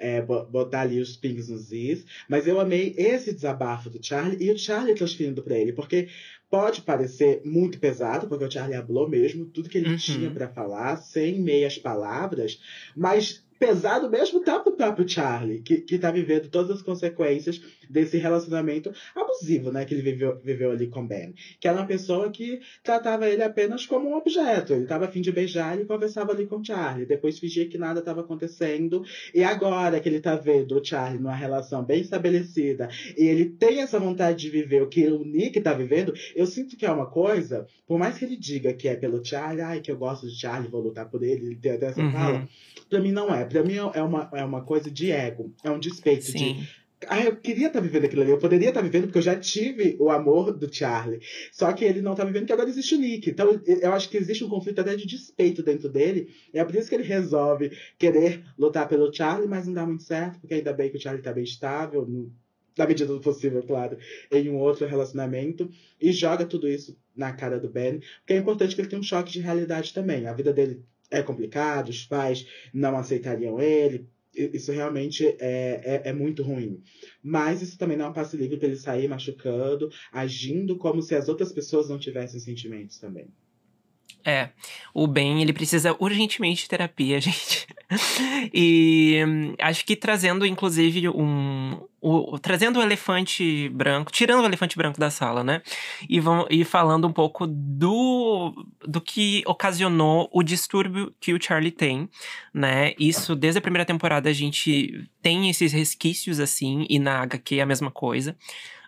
É, botar ali os pings nos is. Mas eu amei esse desabafo do Charlie e o Charlie transferindo para ele, porque pode parecer muito pesado, porque o Charlie falou mesmo tudo que ele uhum. tinha para falar, sem meias palavras, mas pesado mesmo tá pro próprio Charlie, que, que tá vivendo todas as consequências desse relacionamento abusivo, né, que ele viveu, viveu ali com Ben. Que era uma pessoa que tratava ele apenas como um objeto. Ele tava afim de beijar e conversava ali com o Charlie. Depois fingia que nada estava acontecendo. E agora que ele tá vendo o Charlie numa relação bem estabelecida e ele tem essa vontade de viver o que o Nick tá vivendo, eu sinto que é uma coisa, por mais que ele diga que é pelo Charlie, ai, que eu gosto de Charlie, vou lutar por ele, ele tem até essa uhum. fala, pra mim não é. Pra mim é uma, é uma coisa de ego, é um despeito Sim. de ah, eu queria estar tá vivendo aquilo ali. Eu poderia estar tá vivendo porque eu já tive o amor do Charlie. Só que ele não está vivendo porque agora existe o Nick. Então eu acho que existe um conflito até de despeito dentro dele. E é por isso que ele resolve querer lutar pelo Charlie, mas não dá muito certo, porque ainda bem que o Charlie está bem estável, no, na medida do possível, claro, em um outro relacionamento. E joga tudo isso na cara do Ben. Porque é importante que ele tenha um choque de realidade também. A vida dele é complicado, os pais não aceitariam ele, isso realmente é, é, é, muito ruim. Mas isso também não é um passe livre para ele sair machucando, agindo como se as outras pessoas não tivessem sentimentos também. É, o Ben, ele precisa urgentemente de terapia, gente. e hum, acho que trazendo, inclusive, um, o, trazendo o elefante branco, tirando o elefante branco da sala, né? E, vão, e falando um pouco do, do que ocasionou o distúrbio que o Charlie tem, né? Isso, desde a primeira temporada, a gente tem esses resquícios, assim, e na HQ é a mesma coisa.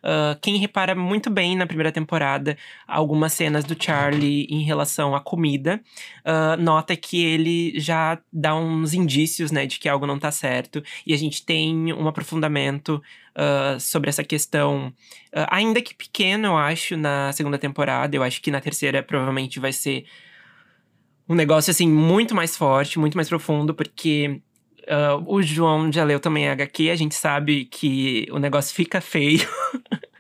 Uh, quem repara muito bem na primeira temporada algumas cenas do Charlie em relação à comida, uh, nota que ele já dá uns indícios, né, de que algo não tá certo. E a gente tem um aprofundamento uh, sobre essa questão, ainda que pequeno, eu acho, na segunda temporada. Eu acho que na terceira provavelmente vai ser um negócio, assim, muito mais forte, muito mais profundo, porque Uh, o João já leu também HQ, a gente sabe que o negócio fica feio.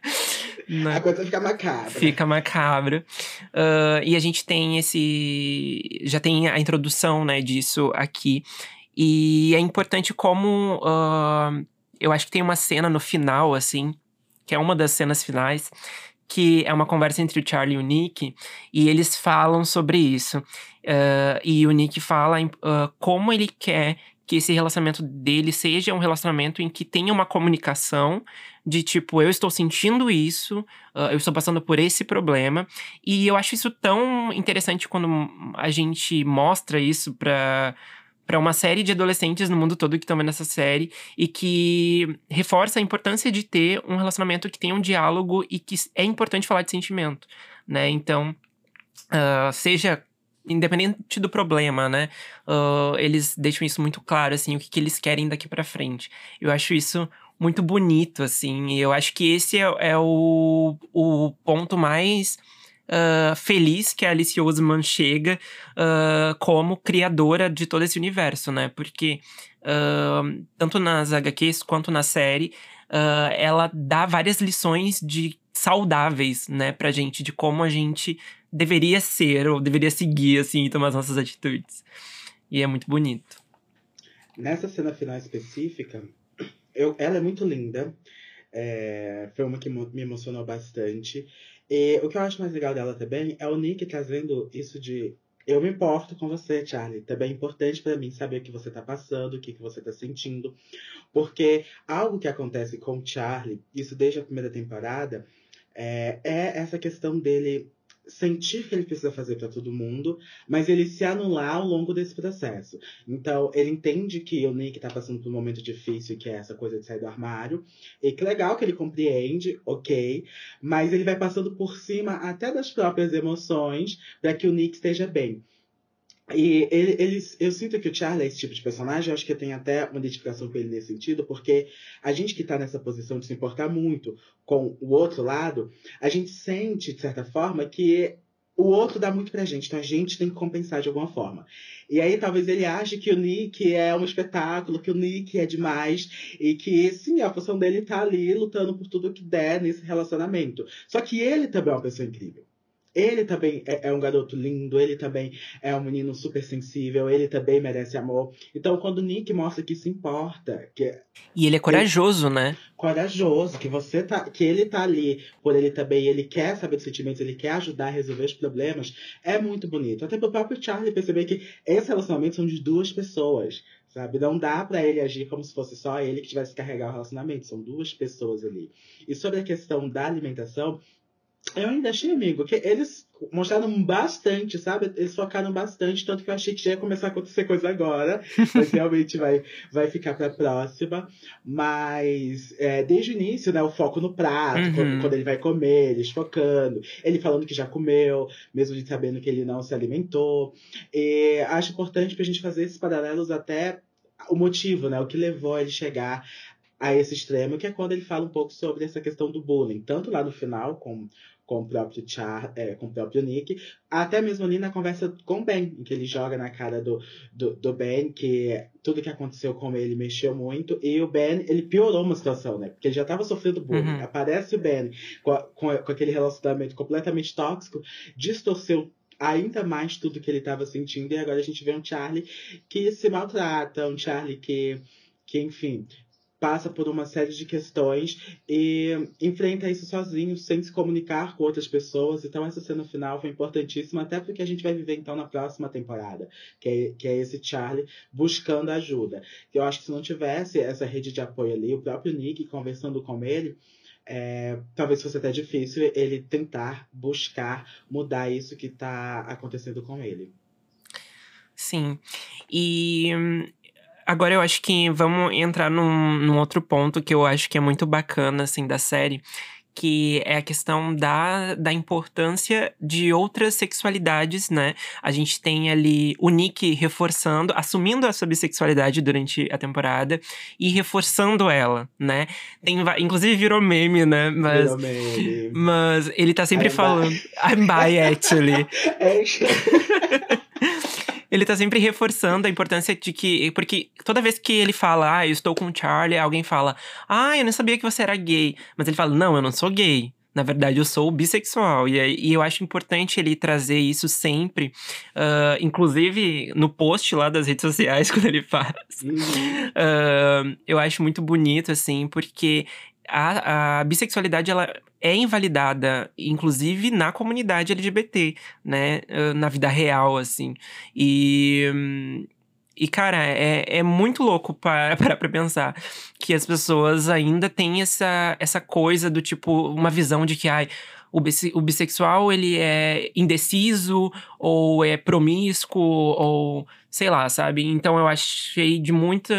né? A coisa fica macabra. Fica macabra. Uh, e a gente tem esse. Já tem a introdução né, disso aqui. E é importante como. Uh, eu acho que tem uma cena no final, assim, que é uma das cenas finais, que é uma conversa entre o Charlie e o Nick, e eles falam sobre isso. Uh, e o Nick fala como ele quer que esse relacionamento dele seja um relacionamento em que tenha uma comunicação de tipo, eu estou sentindo isso, uh, eu estou passando por esse problema. E eu acho isso tão interessante quando a gente mostra isso para para uma série de adolescentes no mundo todo que estão vendo essa série e que reforça a importância de ter um relacionamento que tenha um diálogo e que é importante falar de sentimento, né? Então, uh, seja independente do problema, né? Uh, eles deixam isso muito claro, assim, o que, que eles querem daqui para frente. Eu acho isso muito bonito, assim, e eu acho que esse é, é o, o ponto mais uh, feliz que a Alice Oseman chega uh, como criadora de todo esse universo, né? Porque tanto nas HQs quanto na série, ela dá várias lições de saudáveis, né, pra gente, de como a gente deveria ser ou deveria seguir, assim, e tomar as nossas atitudes. E é muito bonito. Nessa cena final específica, eu, ela é muito linda. É, foi uma que me emocionou bastante. E o que eu acho mais legal dela também é o Nick trazendo isso de eu me importo com você, Charlie. Também é importante para mim saber o que você tá passando, o que, que você tá sentindo. Porque algo que acontece com o Charlie, isso desde a primeira temporada, é, é essa questão dele sentir que ele precisa fazer para todo mundo, mas ele se anular ao longo desse processo. Então, ele entende que o Nick tá passando por um momento difícil, que é essa coisa de sair do armário, e que legal que ele compreende, ok, mas ele vai passando por cima até das próprias emoções para que o Nick esteja bem. E ele, eles, eu sinto que o Charlie é esse tipo de personagem, eu acho que eu tenho até uma identificação com ele nesse sentido, porque a gente que está nessa posição de se importar muito com o outro lado, a gente sente, de certa forma, que o outro dá muito pra gente, então a gente tem que compensar de alguma forma. E aí talvez ele ache que o Nick é um espetáculo, que o Nick é demais, e que sim, a função dele tá ali lutando por tudo que der nesse relacionamento. Só que ele também é uma pessoa incrível. Ele também é, é, um garoto lindo, ele também é um menino super sensível, ele também merece amor. Então, quando o Nick mostra que se importa, que e ele é corajoso, ele, né? Corajoso, que você tá, que ele tá ali por ele também, ele quer saber dos sentimentos, ele quer ajudar a resolver os problemas, é muito bonito. Até pro próprio Charlie perceber que esse relacionamento são de duas pessoas, sabe? Não dá para ele agir como se fosse só ele que tivesse que carregar o relacionamento, são duas pessoas ali. E sobre a questão da alimentação, eu ainda achei, amigo, que eles mostraram bastante, sabe? Eles focaram bastante, tanto que eu achei que já ia começar a acontecer coisa agora, mas realmente vai, vai ficar pra próxima. Mas é, desde o início, né, o foco no prato, uhum. quando, quando, ele vai comer, eles focando, ele falando que já comeu, mesmo de sabendo que ele não se alimentou. E acho importante pra gente fazer esses paralelos até o motivo, né? O que levou ele chegar a esse extremo, que é quando ele fala um pouco sobre essa questão do bullying, tanto lá no final, com, com o próprio Char, é, com o próprio Nick, até mesmo ali na conversa com o Ben, em que ele joga na cara do, do, do, Ben que tudo que aconteceu com ele mexeu muito, e o Ben, ele piorou uma situação, né? Porque ele já estava sofrendo bullying. Uhum. Aparece o Ben com, com, com aquele relacionamento completamente tóxico, distorceu ainda mais tudo que ele estava sentindo, e agora a gente vê um Charlie que se maltrata, um Charlie que, que enfim, passa por uma série de questões e enfrenta isso sozinho, sem se comunicar com outras pessoas. Então, essa cena final foi importantíssima, até porque a gente vai viver então na próxima temporada, que é, que é esse Charlie buscando ajuda. Eu acho que se não tivesse essa rede de apoio ali, o próprio Nick conversando com ele. É, talvez fosse até difícil ele tentar buscar mudar isso que está acontecendo com ele. Sim. E hum, agora eu acho que vamos entrar num, num outro ponto que eu acho que é muito bacana, assim, da série, que é a questão da, da importância de outras sexualidades, né? A gente tem ali o Nick reforçando, assumindo a sua bissexualidade durante a temporada e reforçando ela, né? Tem, inclusive virou meme, né? Mas, Virou meme. mas ele tá sempre I'm falando. I'm bi, actually. Ele tá sempre reforçando a importância de que. Porque toda vez que ele fala, ah, eu estou com o Charlie, alguém fala, ah, eu não sabia que você era gay. Mas ele fala, não, eu não sou gay. Na verdade, eu sou bissexual. E, e eu acho importante ele trazer isso sempre. Uh, inclusive, no post lá das redes sociais, quando ele faz. Uhum. Uh, eu acho muito bonito, assim, porque a, a bissexualidade ela é invalidada, inclusive na comunidade LGBT, né? Na vida real, assim. E. E, cara, é, é muito louco para pra pensar que as pessoas ainda têm essa, essa coisa do tipo, uma visão de que, ai, o, bisse- o bissexual ele é indeciso, ou é promíscuo, ou sei lá, sabe? Então eu achei de muita.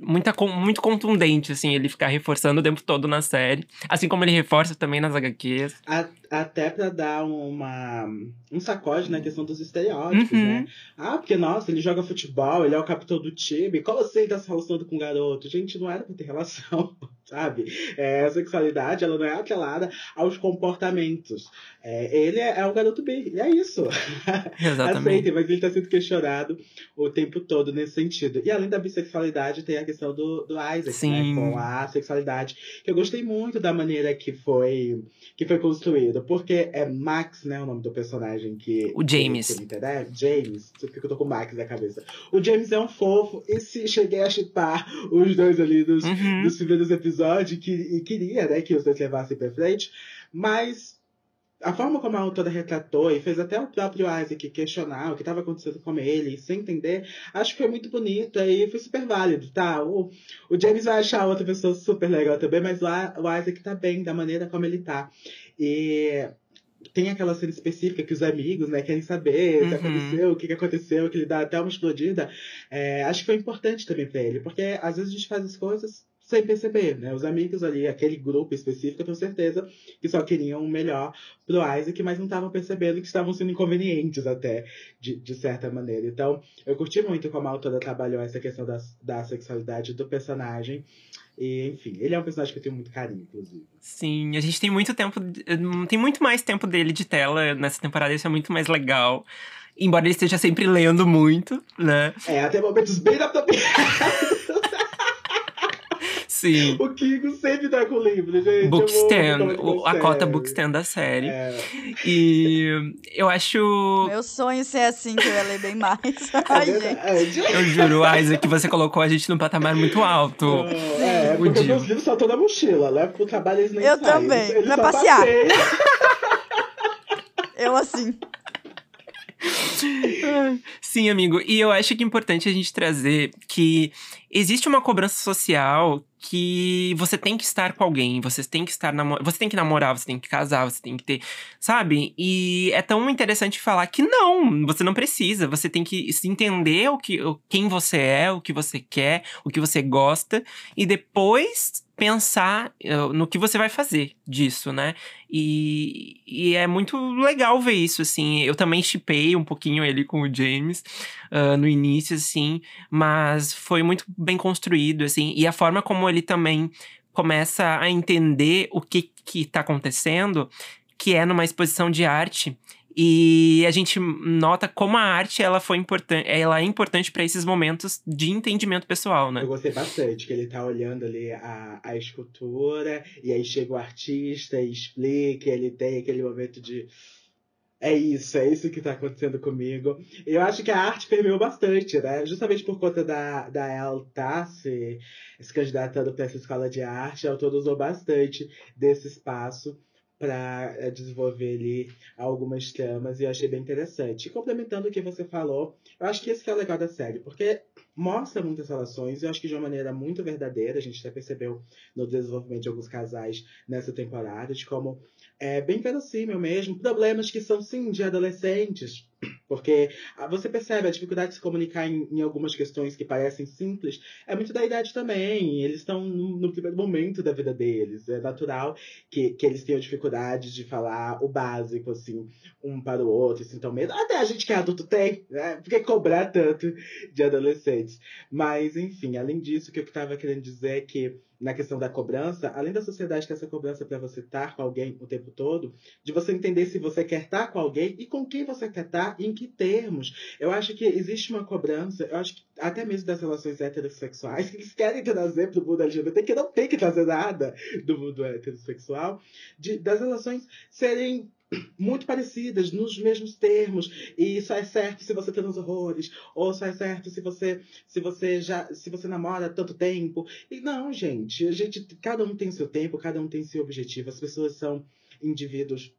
muita muito contundente, assim, ele ficar reforçando o tempo todo na série. Assim como ele reforça também nas HQs. A- até pra dar uma, um sacode na questão dos estereótipos, Uhum. né? Ah, porque, nossa, ele joga futebol, ele é o capitão do time. Como assim ele tá se relacionando com um garoto? Gente, não era pra ter relação, sabe? É, a sexualidade, ela não é atrelada aos comportamentos. É, ele é, é um garoto e é isso. Exatamente. Aceitem, mas ele tá sendo questionado o tempo todo nesse sentido. E além da bissexualidade, tem a questão do, do Isaac, Sim. né? Com a sexualidade. Que eu gostei muito da maneira que foi, que foi construído. Porque é Max, né? O nome do personagem que. O James. Que, que interessa. James. Não sei porque eu tô com Max na cabeça. O James é um fofo. E se cheguei a chipar os dois ali dos, Uhum. dos primeiros episódios que, e queria, né, que os dois levassem pra frente, mas a forma como a autora retratou e fez até o próprio Isaac questionar o que estava acontecendo com ele, sem entender, acho que foi muito bonita e foi super válido, tá? O, o James vai achar outra pessoa super legal também, mas o, o Isaac tá bem da maneira como ele tá. E tem aquela cena específica que os amigos, né, querem saber se Uhum. aconteceu, o que, que aconteceu, que ele dá até uma explodida. É, acho que foi importante também pra ele, porque às vezes a gente faz as coisas sem perceber, né? Os amigos ali, aquele grupo específico, eu tenho certeza que só queriam o melhor pro Isaac, mas não estavam percebendo que estavam sendo inconvenientes até, de, de certa maneira. Então, eu curti muito como a autora trabalhou essa questão da, da sexualidade do personagem. E, enfim, ele é um personagem que eu tenho muito carinho, inclusive. Sim, a gente tem muito tempo. Tem muito mais tempo dele de tela nessa temporada, isso é muito mais legal. Embora ele esteja sempre lendo muito, né? É, até momentos bem adaptados. Sim. O Kingo sempre tá com o livro, gente. Bookstand, a cota. Bookstand da série. É, E eu acho. Meu sonho ser assim, que eu ia ler bem mais. é Ai, gente. verdade. Eu juro, Isaac, que você colocou a gente num patamar muito alto. É, O porque Dio. meus livros são toda mochila, né? Pro trabalho eles nem Eu saem. também, Eles, eles pra só passear. Eu assim. Sim, amigo. E eu acho que é importante a gente trazer que existe uma cobrança social que você tem que estar com alguém, você tem que estar você tem que namorar, você tem que casar, você tem que ter, sabe? E é tão interessante falar que não, você não precisa, você tem que se entender o que quem você é, o que você quer, o que você gosta e depois pensar eh, no que você vai fazer disso, né? E, e é muito legal ver isso, assim. Eu também chipei um pouquinho ele com o James ah, no início, assim, mas foi muito bem construído, assim. E a forma como ele também começa a entender o que que tá acontecendo, que é numa exposição de arte. E a gente nota como a arte ela foi importante, ela é importante para esses momentos de entendimento pessoal, né? Eu gostei bastante, que ele tá olhando ali a, a escultura, e aí chega o artista e explica, e ele tem aquele momento de. É isso, é isso que tá acontecendo comigo. Eu acho que a arte permeou bastante, né? Justamente por conta da, da El tá se, se candidatando para essa escola de arte, a autora usou bastante desse espaço para eh, desenvolver ali algumas tramas e eu achei bem interessante. E complementando o que você falou, eu acho que esse que é o legal da série, porque mostra muitas relações, eu acho que de uma maneira muito verdadeira, a gente até percebeu no desenvolvimento de alguns casais nessa temporada, de como é bem verossímil mesmo, problemas que são sim de adolescentes, porque ah, você percebe a dificuldade de se comunicar em, em, algumas questões que parecem simples, é muito da idade também. Eles estão no, no, primeiro momento da vida deles. É natural que, que eles tenham dificuldade de falar o básico, assim, um para o outro, sintam medo. Até a gente que é adulto tem, né? Por que cobrar tanto de adolescentes? Mas, enfim, além disso, o que eu estava querendo dizer é que na questão da cobrança, além da sociedade ter essa cobrança para você estar com alguém o tempo todo, de você entender se você quer estar com alguém e com quem você quer estar e em que termos. Eu acho que existe uma cobrança, eu acho que até mesmo das relações heterossexuais, que eles querem trazer para o mundo LGBT, que não tem que trazer nada do mundo heterossexual, de, das relações serem muito parecidas, nos mesmos termos, e só é certo se você tem os horrores, ou só é certo se você se você já se você namora há tanto tempo. E não, gente, a gente cada um tem seu tempo, cada um tem seu objetivo. As pessoas são indivíduos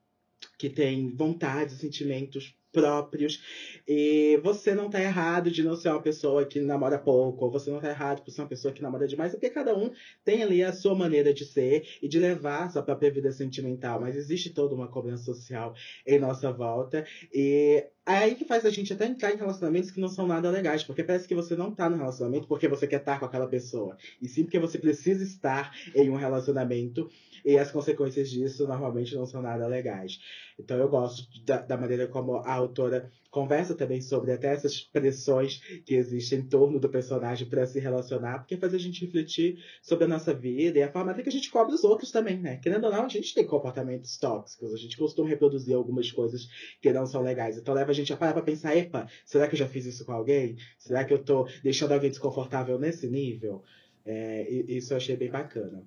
que têm vontades, sentimentos próprios. E você não tá errado de não ser uma pessoa que namora pouco, ou você não tá errado por ser uma pessoa que namora demais, porque cada um tem ali a sua maneira de ser e de levar a sua própria vida sentimental. Mas existe toda uma cobrança social em nossa volta. E é aí que faz a gente até entrar em relacionamentos que não são nada legais, porque parece que você não tá no relacionamento porque você quer estar com aquela pessoa, e sim porque você precisa estar em um relacionamento, e as consequências disso normalmente não são nada legais. Então eu gosto da, da maneira como a autora conversa também sobre até essas pressões que existem em torno do personagem para se relacionar, porque faz a gente refletir sobre a nossa vida e a forma até que a gente cobra os outros também, né? Querendo ou não, a gente tem comportamentos tóxicos, a gente costuma reproduzir algumas coisas que não são legais. Então leva a gente a parar pra pensar, epa, será que eu já fiz isso com alguém? Será que eu tô deixando alguém desconfortável nesse nível? É, isso eu achei bem bacana.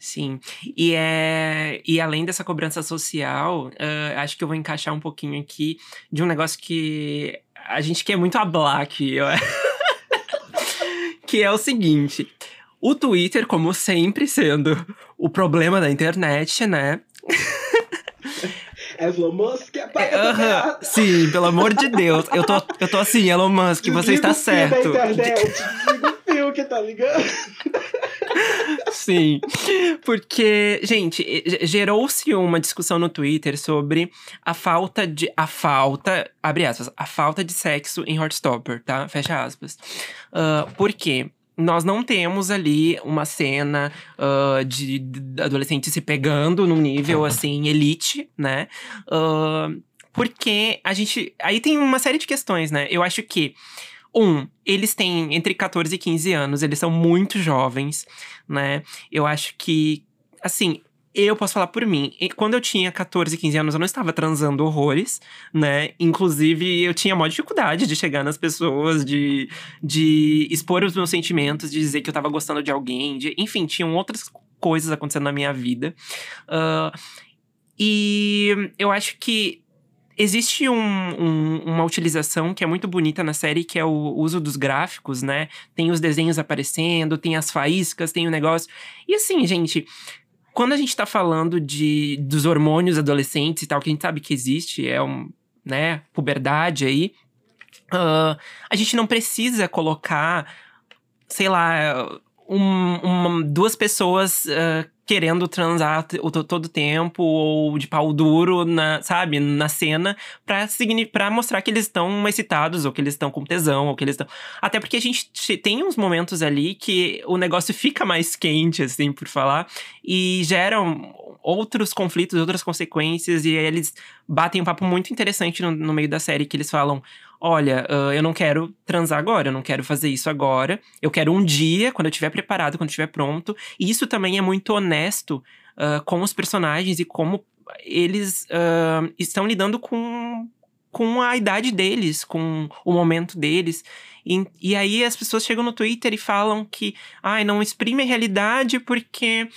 Sim, e, é, e além dessa cobrança social, uh, acho que eu vou encaixar um pouquinho aqui de um negócio que a gente quer muito hablar aqui, que é o seguinte: o Twitter, como sempre sendo o problema da internet, né? Elon Musk apaga uh -huh. Sim, pelo amor de Deus. Eu tô, eu tô assim, Elon Musk, você está certo. Da internet. Desliga o fio que tá ligando. Sim, porque, gente, gerou-se uma discussão no Twitter sobre a falta de. A falta. Abre aspas. A falta de sexo em Heartstopper, tá? Fecha aspas. Uh, por quê? nós não temos ali uma cena uh, de, de adolescentes se pegando num nível assim, elite, né? Uh, porque a gente. Aí tem uma série de questões, né? Eu acho que um, eles têm entre 14 e 15 anos, eles são muito jovens, né? Eu acho que, assim, eu posso falar por mim. Quando eu tinha 14, 15 anos, eu não estava transando horrores, né? Inclusive, eu tinha maior dificuldade de chegar nas pessoas, de, de expor os meus sentimentos, de dizer que eu estava gostando de alguém. De, enfim, tinham outras coisas acontecendo na minha vida. Uh, e eu acho que Existe um, um, uma utilização que é muito bonita na série, que é o uso dos gráficos, né? Tem os desenhos aparecendo, tem as faíscas, tem o negócio. E assim, gente, quando a gente tá falando de, dos hormônios adolescentes e tal, que a gente sabe que existe, é um, né, puberdade aí, uh, a gente não precisa colocar, sei lá, um, uma, duas pessoas uh, querendo transar o, todo tempo ou de pau duro, na, sabe, na cena, pra, pra mostrar que eles estão excitados, ou que eles estão com tesão, ou que eles estão. Até porque a gente tem uns momentos ali que o negócio fica mais quente, assim, por falar, e geram outros conflitos, outras consequências, e eles batem um papo muito interessante no, no meio da série, que eles falam olha, uh, eu não quero transar agora, eu não quero fazer isso agora. Eu quero um dia, quando eu estiver preparado, quando estiver pronto. E isso também é muito honesto uh, com os personagens e como eles uh, estão lidando com com a idade deles, com o momento deles. E, e aí as pessoas chegam no Twitter e falam que, ai, não exprime a realidade porque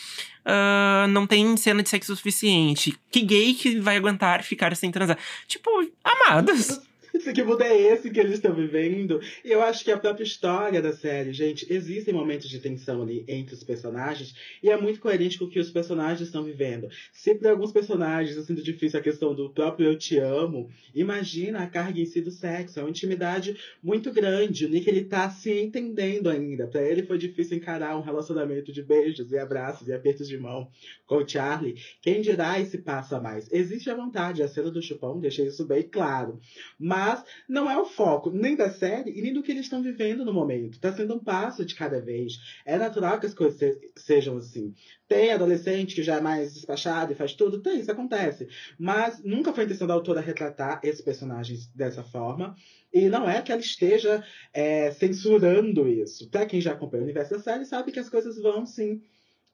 uh, não tem cena de sexo suficiente. Que gay que vai aguentar ficar sem transar? Tipo, amados. Esse que mundo é esse que eles estão vivendo? E eu acho que a própria história da série, gente, existem momentos de tensão ali entre os personagens e é muito coerente com o que os personagens estão vivendo. Se para alguns personagens está sendo difícil a questão do próprio eu te amo, imagina a carga em si do sexo. É uma intimidade muito grande. O Nick ele tá se entendendo ainda. Para ele foi difícil encarar um relacionamento de beijos e abraços e apertos de mão com o Charlie. Quem dirá esse passo a mais? Existe a vontade, a cena do chupão deixa isso bem claro. Mas mas não é o foco nem da série e nem do que eles estão vivendo no momento. Está sendo um passo de cada vez. É natural que as coisas se sejam assim. Tem adolescente que já é mais despachado e faz tudo, tem, isso acontece. Mas nunca foi a intenção da autora retratar esses personagens dessa forma. E não é que ela esteja é, censurando isso. Para quem já acompanha o universo da série, sabe que as coisas vão sim.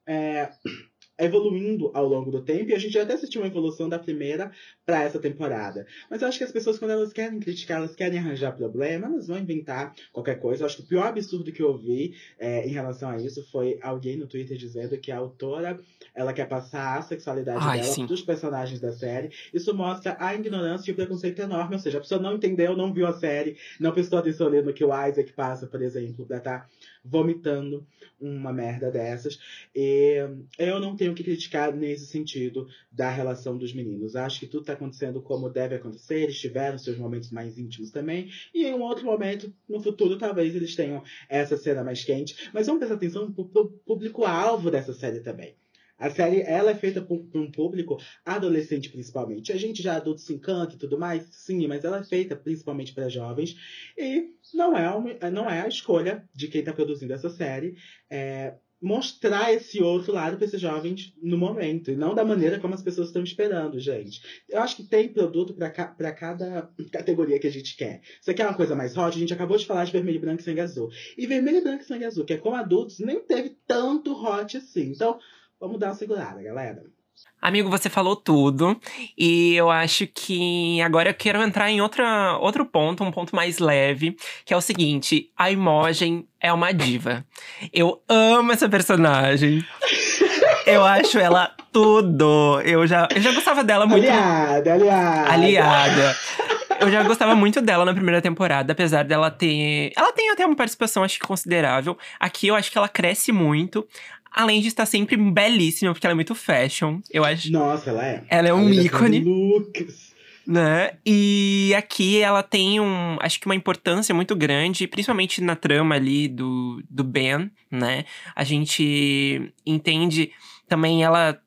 É, evoluindo ao longo do tempo, e a gente já até assistiu uma evolução da primeira para essa temporada. Mas eu acho que as pessoas, quando elas querem criticar, elas querem arranjar problema, elas vão inventar qualquer coisa. Eu acho que o pior absurdo que eu ouvi é, em relação a isso foi alguém no Twitter dizendo que a autora ela quer passar a sexualidade Ai, dela dos personagens da série. Isso mostra a ignorância e o preconceito enorme, ou seja, a pessoa não entendeu, não viu a série, não prestou atenção ali no que o Isaac passa, por exemplo, pra estar tá vomitando uma merda dessas. E eu não tenho que criticar nesse sentido da relação dos meninos. Acho que tudo está acontecendo como deve acontecer. Eles tiveram seus momentos mais íntimos também. E em um outro momento, no futuro, talvez eles tenham essa cena mais quente. Mas vamos prestar atenção pro público-alvo dessa série também. A série ela é feita para um público adolescente principalmente. A gente já adulto se encanta e tudo mais, sim, mas ela é feita principalmente para jovens e não é, uma, não é a escolha de quem está produzindo essa série é, mostrar esse outro lado para esses jovens no momento e não da maneira como as pessoas estão esperando, gente. Eu acho que tem produto para ca cada categoria que a gente quer. Você quer uma coisa mais hot? A gente acabou de falar de vermelho, branco e sangue azul. E vermelho, branco e sangue azul, que é com adultos, nem teve tanto hot assim. Então, Vamos dar uma segurada, galera. Amigo, você falou tudo. E eu acho que agora eu quero entrar em outra, outro ponto, um ponto mais leve, que é o seguinte: a Imogen é uma diva. Eu amo essa personagem. eu acho ela tudo. Eu já, eu já gostava dela muito. Aliada, aliada. Aliada. Eu já gostava muito dela na primeira temporada, apesar dela ter. Ela tem até uma participação, acho que considerável. Aqui eu acho que ela cresce muito. Além de estar sempre belíssima, porque ela é muito fashion. Eu acho. Nossa, ela é. Ela é um ela ícone. Looks. Né? E aqui ela tem um, acho que uma importância muito grande, principalmente na trama ali do, do Ben, né? A gente entende também ela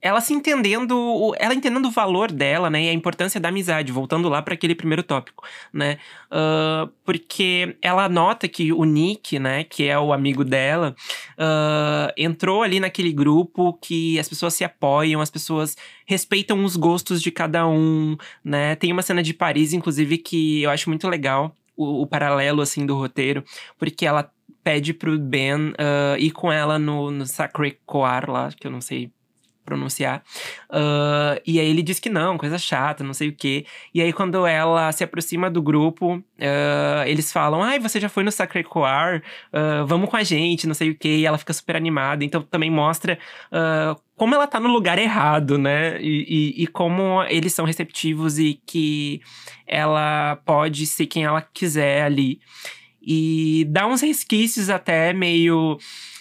ela se entendendo, ela entendendo o valor dela, né, e a importância da amizade, voltando lá para aquele primeiro tópico, né, uh, porque ela nota que o Nick, né, que é o amigo dela, uh, entrou ali naquele grupo que as pessoas se apoiam, as pessoas respeitam os gostos de cada um, né, tem uma cena de Paris, inclusive, que eu acho muito legal, o, o paralelo, assim, do roteiro, porque ela pede pro Ben uh, ir com ela no, no Sacré Coeur lá, que eu não sei pronunciar. Uh, e aí ele diz que não, coisa chata, não sei o quê. E aí quando ela se aproxima do grupo, uh, eles falam: Ai, você já foi no Sacré Coeur? Uh, vamos com a gente, não sei o quê. E ela fica super animada. Então também mostra como ela tá no lugar errado, né? E, e, e, como eles são receptivos e que ela pode ser quem ela quiser ali. E dá uns resquícios até meio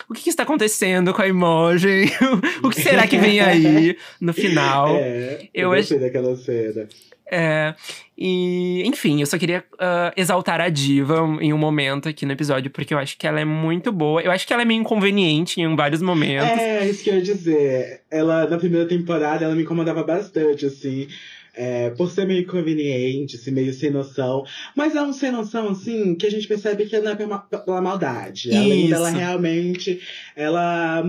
o que, que está acontecendo com a emoji? o que será que vem aí no final? É, eu, eu gostei daquela cena. É, e, enfim, eu só queria uh, exaltar a diva em um momento aqui no episódio, porque eu acho que ela é muito boa. Eu acho que ela é meio inconveniente em vários momentos. É, isso que eu ia dizer. Ela, na primeira temporada, ela me incomodava bastante, assim. É, por ser meio inconveniente, assim, meio sem noção. Mas é um sem noção, assim, que a gente percebe que não é pela, pela maldade. Isso. Além dela realmente, ela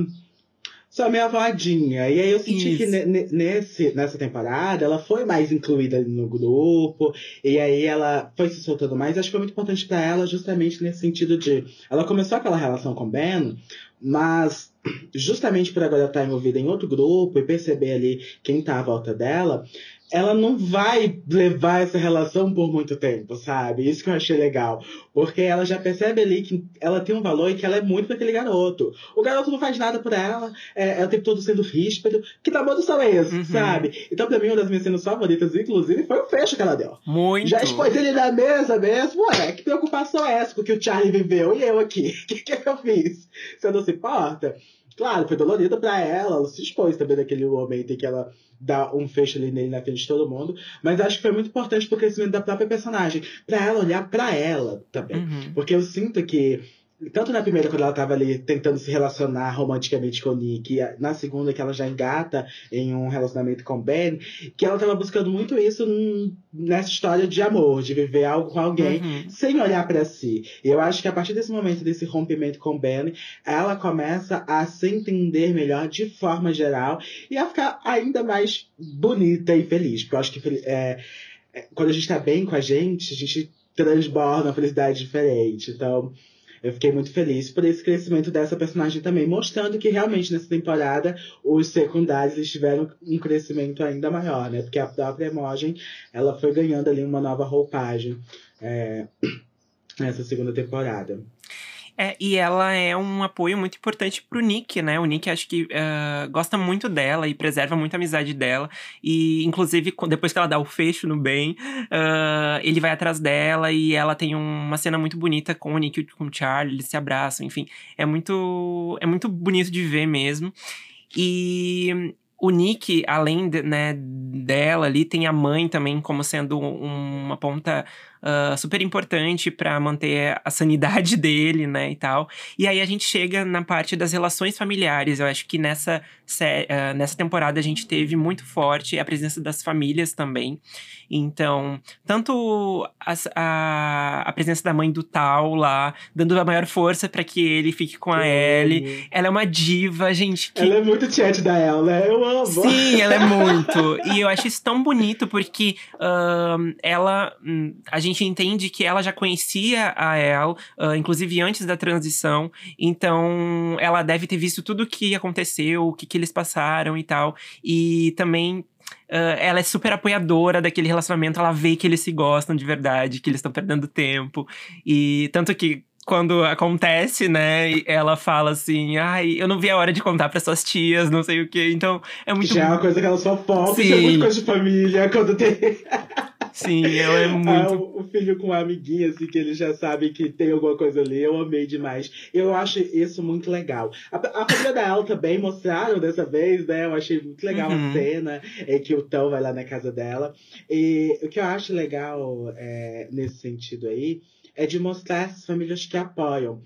só meio avadinha. E aí eu senti Isso. que nesse, nessa temporada ela foi mais incluída no grupo. E aí ela foi se soltando mais. Acho que foi muito importante para ela justamente nesse sentido de. Ela começou aquela relação com o Ben, mas justamente por agora estar envolvida em outro grupo e perceber ali quem tá à volta dela, ela não vai levar essa relação por muito tempo, sabe? Isso que eu achei legal. Porque ela já percebe ali que ela tem um valor e que ela é muito pra aquele garoto. O garoto não faz nada por ela, é, é o tempo todo sendo ríspido. Que tamanho são esses, uhum. sabe? Então, pra mim, uma das minhas cenas favoritas, inclusive, foi o fecho que ela deu. Muito. Já expôs ele na mesa mesmo, ué, que preocupação é essa com o que o Charlie viveu e eu aqui? O que, que eu fiz? Você não se importa? Claro, foi dolorido para ela, ela se expôs também naquele momento em que ela dá um fecho ali nele na frente de todo mundo. Mas acho que foi muito importante pro crescimento da própria personagem. para ela olhar para ela também. Uhum. Porque eu sinto que tanto na primeira, quando ela tava ali tentando se relacionar romanticamente com o Nick, e na segunda, que ela já engata em um relacionamento com o Ben, que ela tava buscando muito isso nessa história de amor, de viver algo com alguém, uhum. sem olhar para si. E eu acho que a partir desse momento, desse rompimento com o Ben, ela começa a se entender melhor de forma geral e a ficar ainda mais bonita e feliz. Porque eu acho que é, é, quando a gente tá bem com a gente, a gente transborda uma felicidade diferente. Então, eu fiquei muito feliz por esse crescimento dessa personagem também, mostrando que realmente nessa temporada os secundários tiveram um crescimento ainda maior, né? Porque a própria Emogen, ela foi ganhando ali uma nova roupagem é, nessa segunda temporada. É, e ela é um apoio muito importante pro Nick, né? O Nick acho que uh, gosta muito dela e preserva muito a amizade dela. E, inclusive, depois que ela dá o fecho no bem, uh, ele vai atrás dela e ela tem uma cena muito bonita com o Nick e com o Charlie, eles se abraçam, enfim. É muito, é muito bonito de ver mesmo. E o Nick, além de, né, dela ali, tem a mãe também como sendo uma ponta uh, super importante para manter a sanidade dele, né, e tal. E aí a gente chega na parte das relações familiares. Eu acho que nessa, uh, nessa temporada a gente teve muito forte a presença das famílias também. Então, tanto a, a, a presença da mãe do Tal lá, dando a maior força para que ele fique com a Ellie. Ela é uma diva, gente. Que... Ela é muito chat da Ellie, né? Eu amo. Sim, ela é muito. e eu acho isso tão bonito porque uh, ela. Hum, a gente gente entende que ela já conhecia a El, uh, inclusive antes da transição, então ela deve ter visto tudo o que aconteceu, o que, que eles passaram e tal. E também Uh, ela é super apoiadora daquele relacionamento, ela vê que eles se gostam de verdade, que eles estão perdendo tempo. E tanto que quando acontece, né, ela fala assim: ai, eu não vi a hora de contar para suas tias, não sei o quê. Então é muito. Já é uma coisa que ela só pop, é muito coisa de família, quando tem. Sim, ela é muito. Ah, o, filho com uma amiguinha, assim, que ele já sabe que tem alguma coisa ali. Eu amei demais. Eu acho isso muito legal. A, a família da El também mostraram dessa vez, né? Eu achei muito legal uhum. a cena em que o Tão vai lá na casa dela. E o que eu acho legal é, nesse sentido aí é de mostrar essas famílias que apoiam.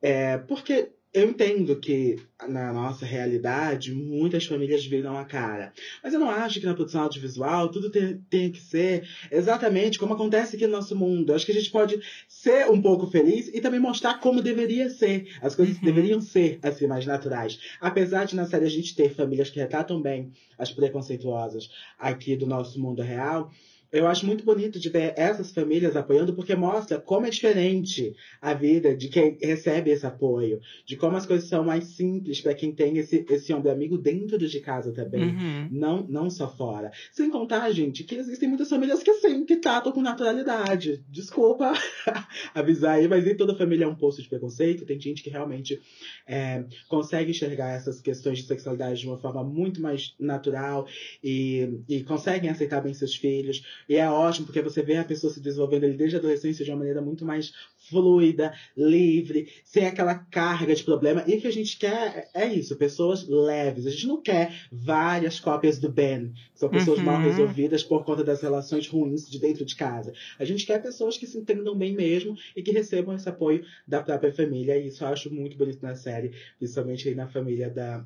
É, porque eu entendo que na nossa realidade muitas famílias viram a cara. Mas eu não acho que na produção audiovisual tudo tem, tem que ser exatamente como acontece aqui no nosso mundo. Eu acho que a gente pode ser um pouco feliz e também mostrar como deveria ser. As coisas uhum. deveriam ser assim mais naturais. Apesar de na série a gente ter famílias que retratam bem as preconceituosas aqui do nosso mundo real, eu acho muito bonito de ver essas famílias apoiando, porque mostra como é diferente a vida de quem recebe esse apoio, de como as coisas são mais simples para quem tem esse, esse ombro amigo dentro de casa também, uhum. não, não só fora. Sem contar, gente, que existem muitas famílias que sim, que tratam com naturalidade. Desculpa avisar aí, mas nem toda família é um posto de preconceito. Tem gente que realmente é, consegue enxergar essas questões de sexualidade de uma forma muito mais natural e, e conseguem aceitar bem seus filhos. E é ótimo, porque você vê a pessoa se desenvolvendo ali desde a adolescência de uma maneira muito mais fluida, livre, sem aquela carga de problema. E o que a gente quer é isso, pessoas leves. A gente não quer várias cópias do Ben, que são pessoas uhum. mal resolvidas por conta das relações ruins de dentro de casa. A gente quer pessoas que se entendam bem mesmo e que recebam esse apoio da própria família. E isso eu acho muito bonito na série, principalmente aí na família da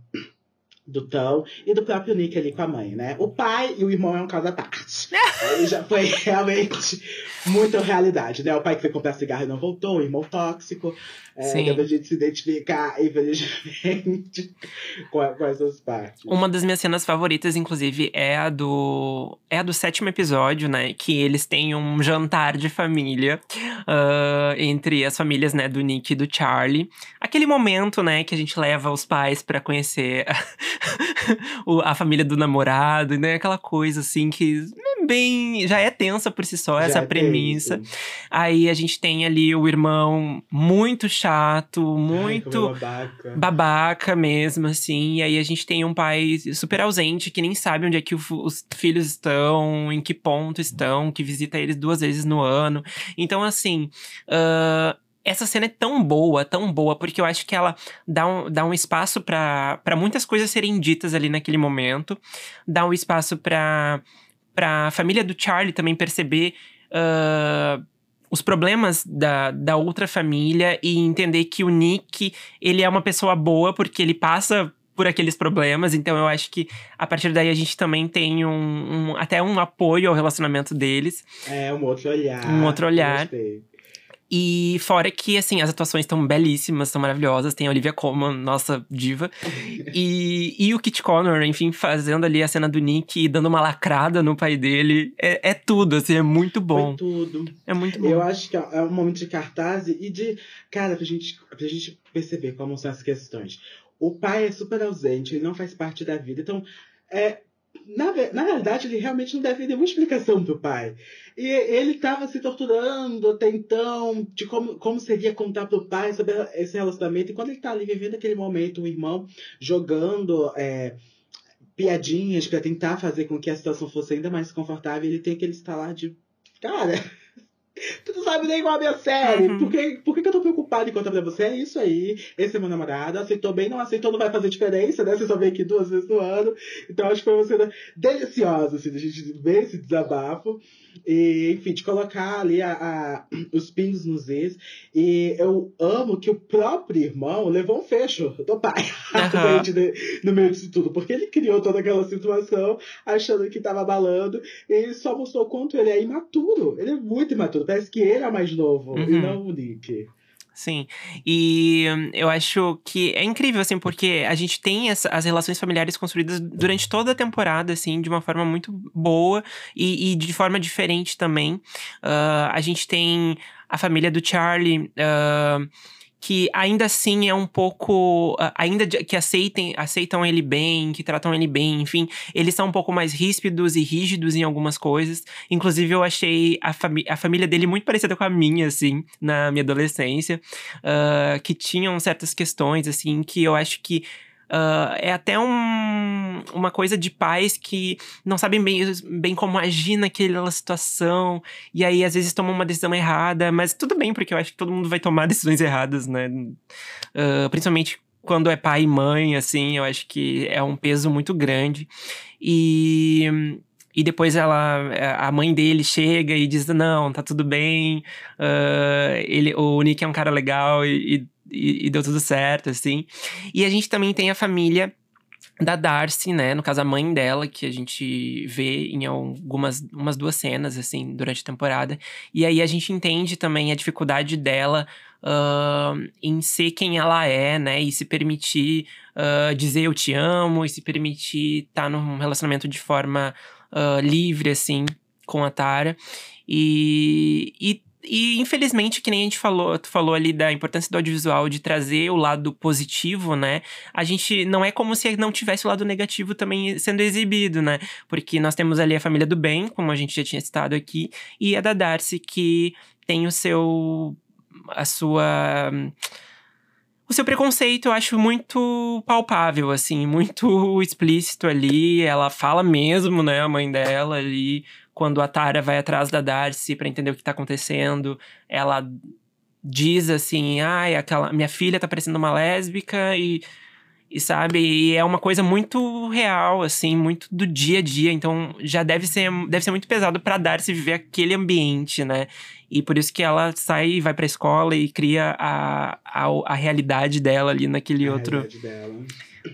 do Tão e do próprio Nick ali com a mãe, né? O pai e o irmão é um caso à parte. Aí já foi realmente muita realidade, né? O pai que foi comprar cigarro e não voltou, o irmão tóxico. É, Sim. a gente se identificar, infelizmente, com, com essas partes. Uma das minhas cenas favoritas, inclusive, é a do. É a do sétimo episódio, né? Que eles têm um jantar de família. uh, entre as famílias, né, do Nick e do Charlie. Aquele momento, né, que a gente leva os pais para conhecer a família do namorado, né? Aquela coisa assim que bem. Já é tensa por si só, já essa é premissa. Tenso. Aí a gente tem ali o irmão muito chato, muito Ai, babaca. babaca mesmo, assim. E aí a gente tem um pai super ausente que nem sabe onde é que os filhos estão, em que ponto estão, que visita eles duas vezes no ano. Então, assim. Uh, essa cena é tão boa, tão boa, porque eu acho que ela dá um, dá um espaço para muitas coisas serem ditas ali naquele momento. Dá um espaço para a família do Charlie também perceber uh, os problemas da, da outra família e entender que o Nick, ele é uma pessoa boa porque ele passa por aqueles problemas. Então eu acho que a partir daí a gente também tem um, um até um apoio ao relacionamento deles. É, um outro olhar. Um outro olhar. Gostei. E fora que, assim, as atuações estão belíssimas, estão maravilhosas. Tem a Olivia Colman, nossa diva. e, e o Kit Connor, enfim, fazendo ali a cena do Nick e dando uma lacrada no pai dele. É, é tudo, assim, é muito bom. Foi tudo. É muito bom. Eu acho que é um momento de cartaz e de. Cara, pra gente, pra gente perceber como são as questões. O pai é super ausente, ele não faz parte da vida. Então, é, na, na realidade, ele realmente não deve nenhuma explicação pro pai. E ele estava se torturando até então, de como, como seria contar pro pai sobre esse relacionamento. E quando ele está ali vivendo aquele momento, o irmão jogando é, piadinhas para tentar fazer com que a situação fosse ainda mais confortável, ele tem aquele estalar de. Cara, Tu não sabe nem qual é a minha série. Uhum. Por, que, por que, eu tô preocupado em contar pra você? É isso aí. Esse é meu namorado. Aceitou bem, não aceitou, não vai fazer diferença, né? Você só vem aqui duas vezes no ano. Então acho que foi uma cena deliciosa, assim, da gente ver esse desabafo. E, enfim, de colocar ali a, a, os pingos nos is. E eu amo que o próprio irmão levou um fecho do pai uhum. no meio disso tudo. Porque ele criou toda aquela situação achando que tava abalando. E ele só mostrou quanto ele é imaturo. Ele é muito imaturo. Parece que ele é mais novo uhum. e não o Nick. Sim. E eu acho que é incrível, assim, porque a gente tem essa, as relações familiares construídas durante toda a temporada, assim, de uma forma muito boa e, e de forma diferente também. Uh, a gente tem a família do Charlie. Uh, que ainda assim é um pouco. Ainda que aceitem, aceitam ele bem, que tratam ele bem, enfim, eles são um pouco mais ríspidos e rígidos em algumas coisas. Inclusive, eu achei a, fami a família dele muito parecida com a minha, assim, na minha adolescência, uh, que tinham certas questões, assim, que eu acho que Uh, é até um, uma coisa de pais que não sabem bem, bem como agir naquela situação. E aí, às vezes, tomam uma decisão errada. Mas tudo bem, porque eu acho que todo mundo vai tomar decisões erradas, né? Uh, principalmente quando é pai e mãe, assim, eu acho que é um peso muito grande. E. E depois ela, a mãe dele chega e diz: Não, tá tudo bem. Uh, ele, o Nick é um cara legal e, e e, e deu tudo certo, assim. E a gente também tem a família da Darcy, né? No caso, a mãe dela, que a gente vê em algumas umas duas cenas, assim, durante a temporada. E aí a gente entende também a dificuldade dela uh, em ser quem ela é, né? E se permitir uh, dizer eu te amo, e se permitir estar tá num relacionamento de forma uh, livre, assim, com a Tara. E, e e infelizmente, que nem a gente falou, tu falou ali da importância do audiovisual de trazer o lado positivo, né? A gente não é como se não tivesse o lado negativo também sendo exibido, né? Porque nós temos ali a família do bem, como a gente já tinha citado aqui, e a da Darcy, que tem o seu. a sua o seu preconceito eu acho muito palpável, assim, muito explícito ali. Ela fala mesmo, né, a mãe dela ali, quando a Tara vai atrás da Darcy para entender o que tá acontecendo, ela diz assim: ai, aquela minha filha tá parecendo uma lésbica e e sabe, e é uma coisa muito real, assim, muito do dia a dia. Então já deve ser, deve ser muito pesado para Darcy viver aquele ambiente, né? E por isso que ela sai e vai pra escola e cria a, a, a realidade dela ali naquele a outro. Dela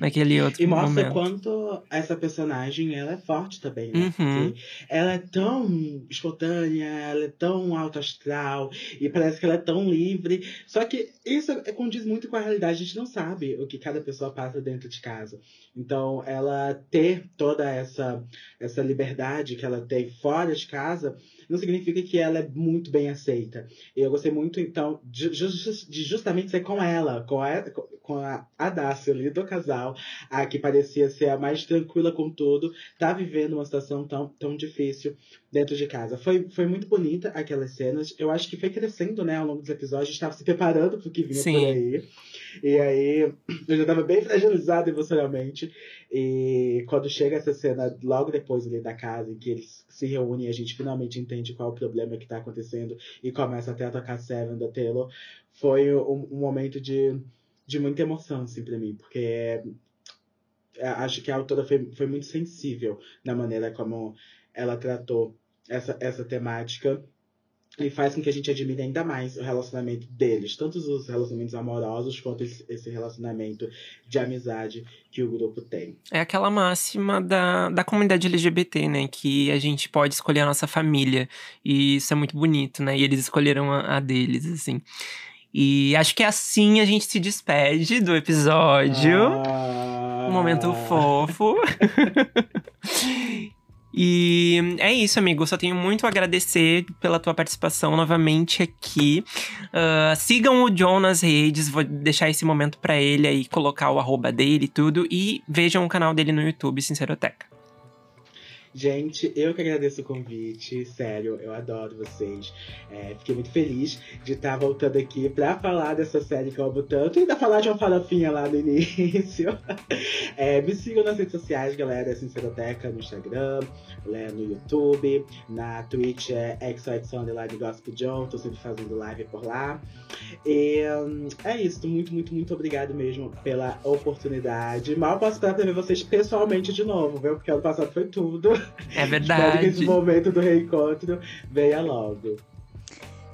naquele outro E mostra momento. quanto essa personagem ela é forte também, né? Uhum. ela é tão espontânea, ela é tão alto astral e parece que ela é tão livre. Só que isso é, condiz muito com a realidade. A gente não sabe o que cada pessoa passa dentro de casa. Então, ela ter toda essa, essa liberdade que ela tem fora de casa não significa que ela é muito bem aceita. E eu gostei muito, então, de, de justamente ser com ela, com a, com a, a Dácia ali do casal, a que parecia ser a mais tranquila com tudo, tá vivendo uma situação tão, tão difícil dentro de casa. Foi, foi muito bonita aquelas cenas. Eu acho que foi crescendo, né, ao longo dos episódios. Estava se preparando pro que vinha Sim. por aí. E aí, eu já tava bem fragilizado emocionalmente. E quando chega essa cena, logo depois ali da casa, em que eles se reúnem e a gente finalmente entende qual é o problema que tá acontecendo e começa até a tocar Seven da Taylor, foi um, um momento de, de muita emoção, assim, pra mim. Porque é, acho que a autora foi, foi muito sensível na maneira como ela tratou essa, essa temática e faz com que a gente admire ainda mais o relacionamento deles, tanto os relacionamentos amorosos quanto esse relacionamento de amizade que o grupo tem. É aquela máxima da, da comunidade LGBT, né? Que a gente pode escolher a nossa família. E isso é muito bonito, né? E eles escolheram a, a deles, assim. E acho que assim a gente se despede do episódio. Ah. Um momento fofo. E é isso, amigo. Só tenho muito a agradecer pela tua participação novamente aqui. Uh, sigam o John nas redes, vou deixar esse momento para ele aí, colocar o arroba dele e tudo. E vejam o canal dele no YouTube, Sinceroteca. Gente, eu que agradeço o convite, sério, eu adoro vocês. É, fiquei muito feliz de estar voltando aqui pra falar dessa série que eu amo tanto e ainda falar de uma farofinha lá no início. É, me sigam nas redes sociais, galera, Sinceroteca no Instagram, né, no YouTube, na Twitch é XOXO Underline Gospel John, tô sempre fazendo live por lá. E hum, é isso, muito, muito, muito obrigado mesmo pela oportunidade. Mal posso esperar pra ver vocês pessoalmente de novo, viu? Porque ano passado foi tudo. É verdade. Espero que esse momento do reencontro venha logo.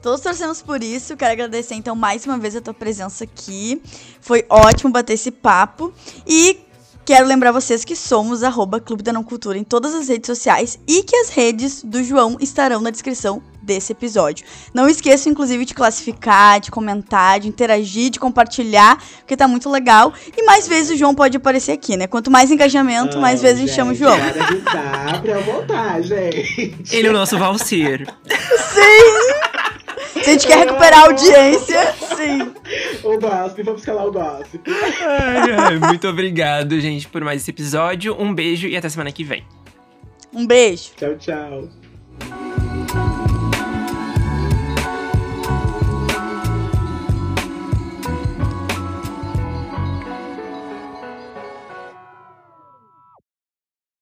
Todos torcemos por isso. Quero agradecer então mais uma vez a tua presença aqui. Foi ótimo bater esse papo. E Quero lembrar vocês que somos arroba Clube da Não Cultura em todas as redes sociais e que as redes do João estarão na descrição desse episódio. Não esqueçam, inclusive, de classificar, de comentar, de interagir, de compartilhar, porque tá muito legal. E mais vezes o João pode aparecer aqui, né? Quanto mais engajamento, mais vezes gente, a gente chama o João. Dá pra voltar, gente. Ele é o nosso Valsir. Sim! Se a gente quer recuperar a audiência, sim. O gossip, vamos escalar o gossip. Ai, ai, muito obrigado, gente, por mais esse episódio. Um beijo e até semana que vem. Um beijo. Tchau, tchau.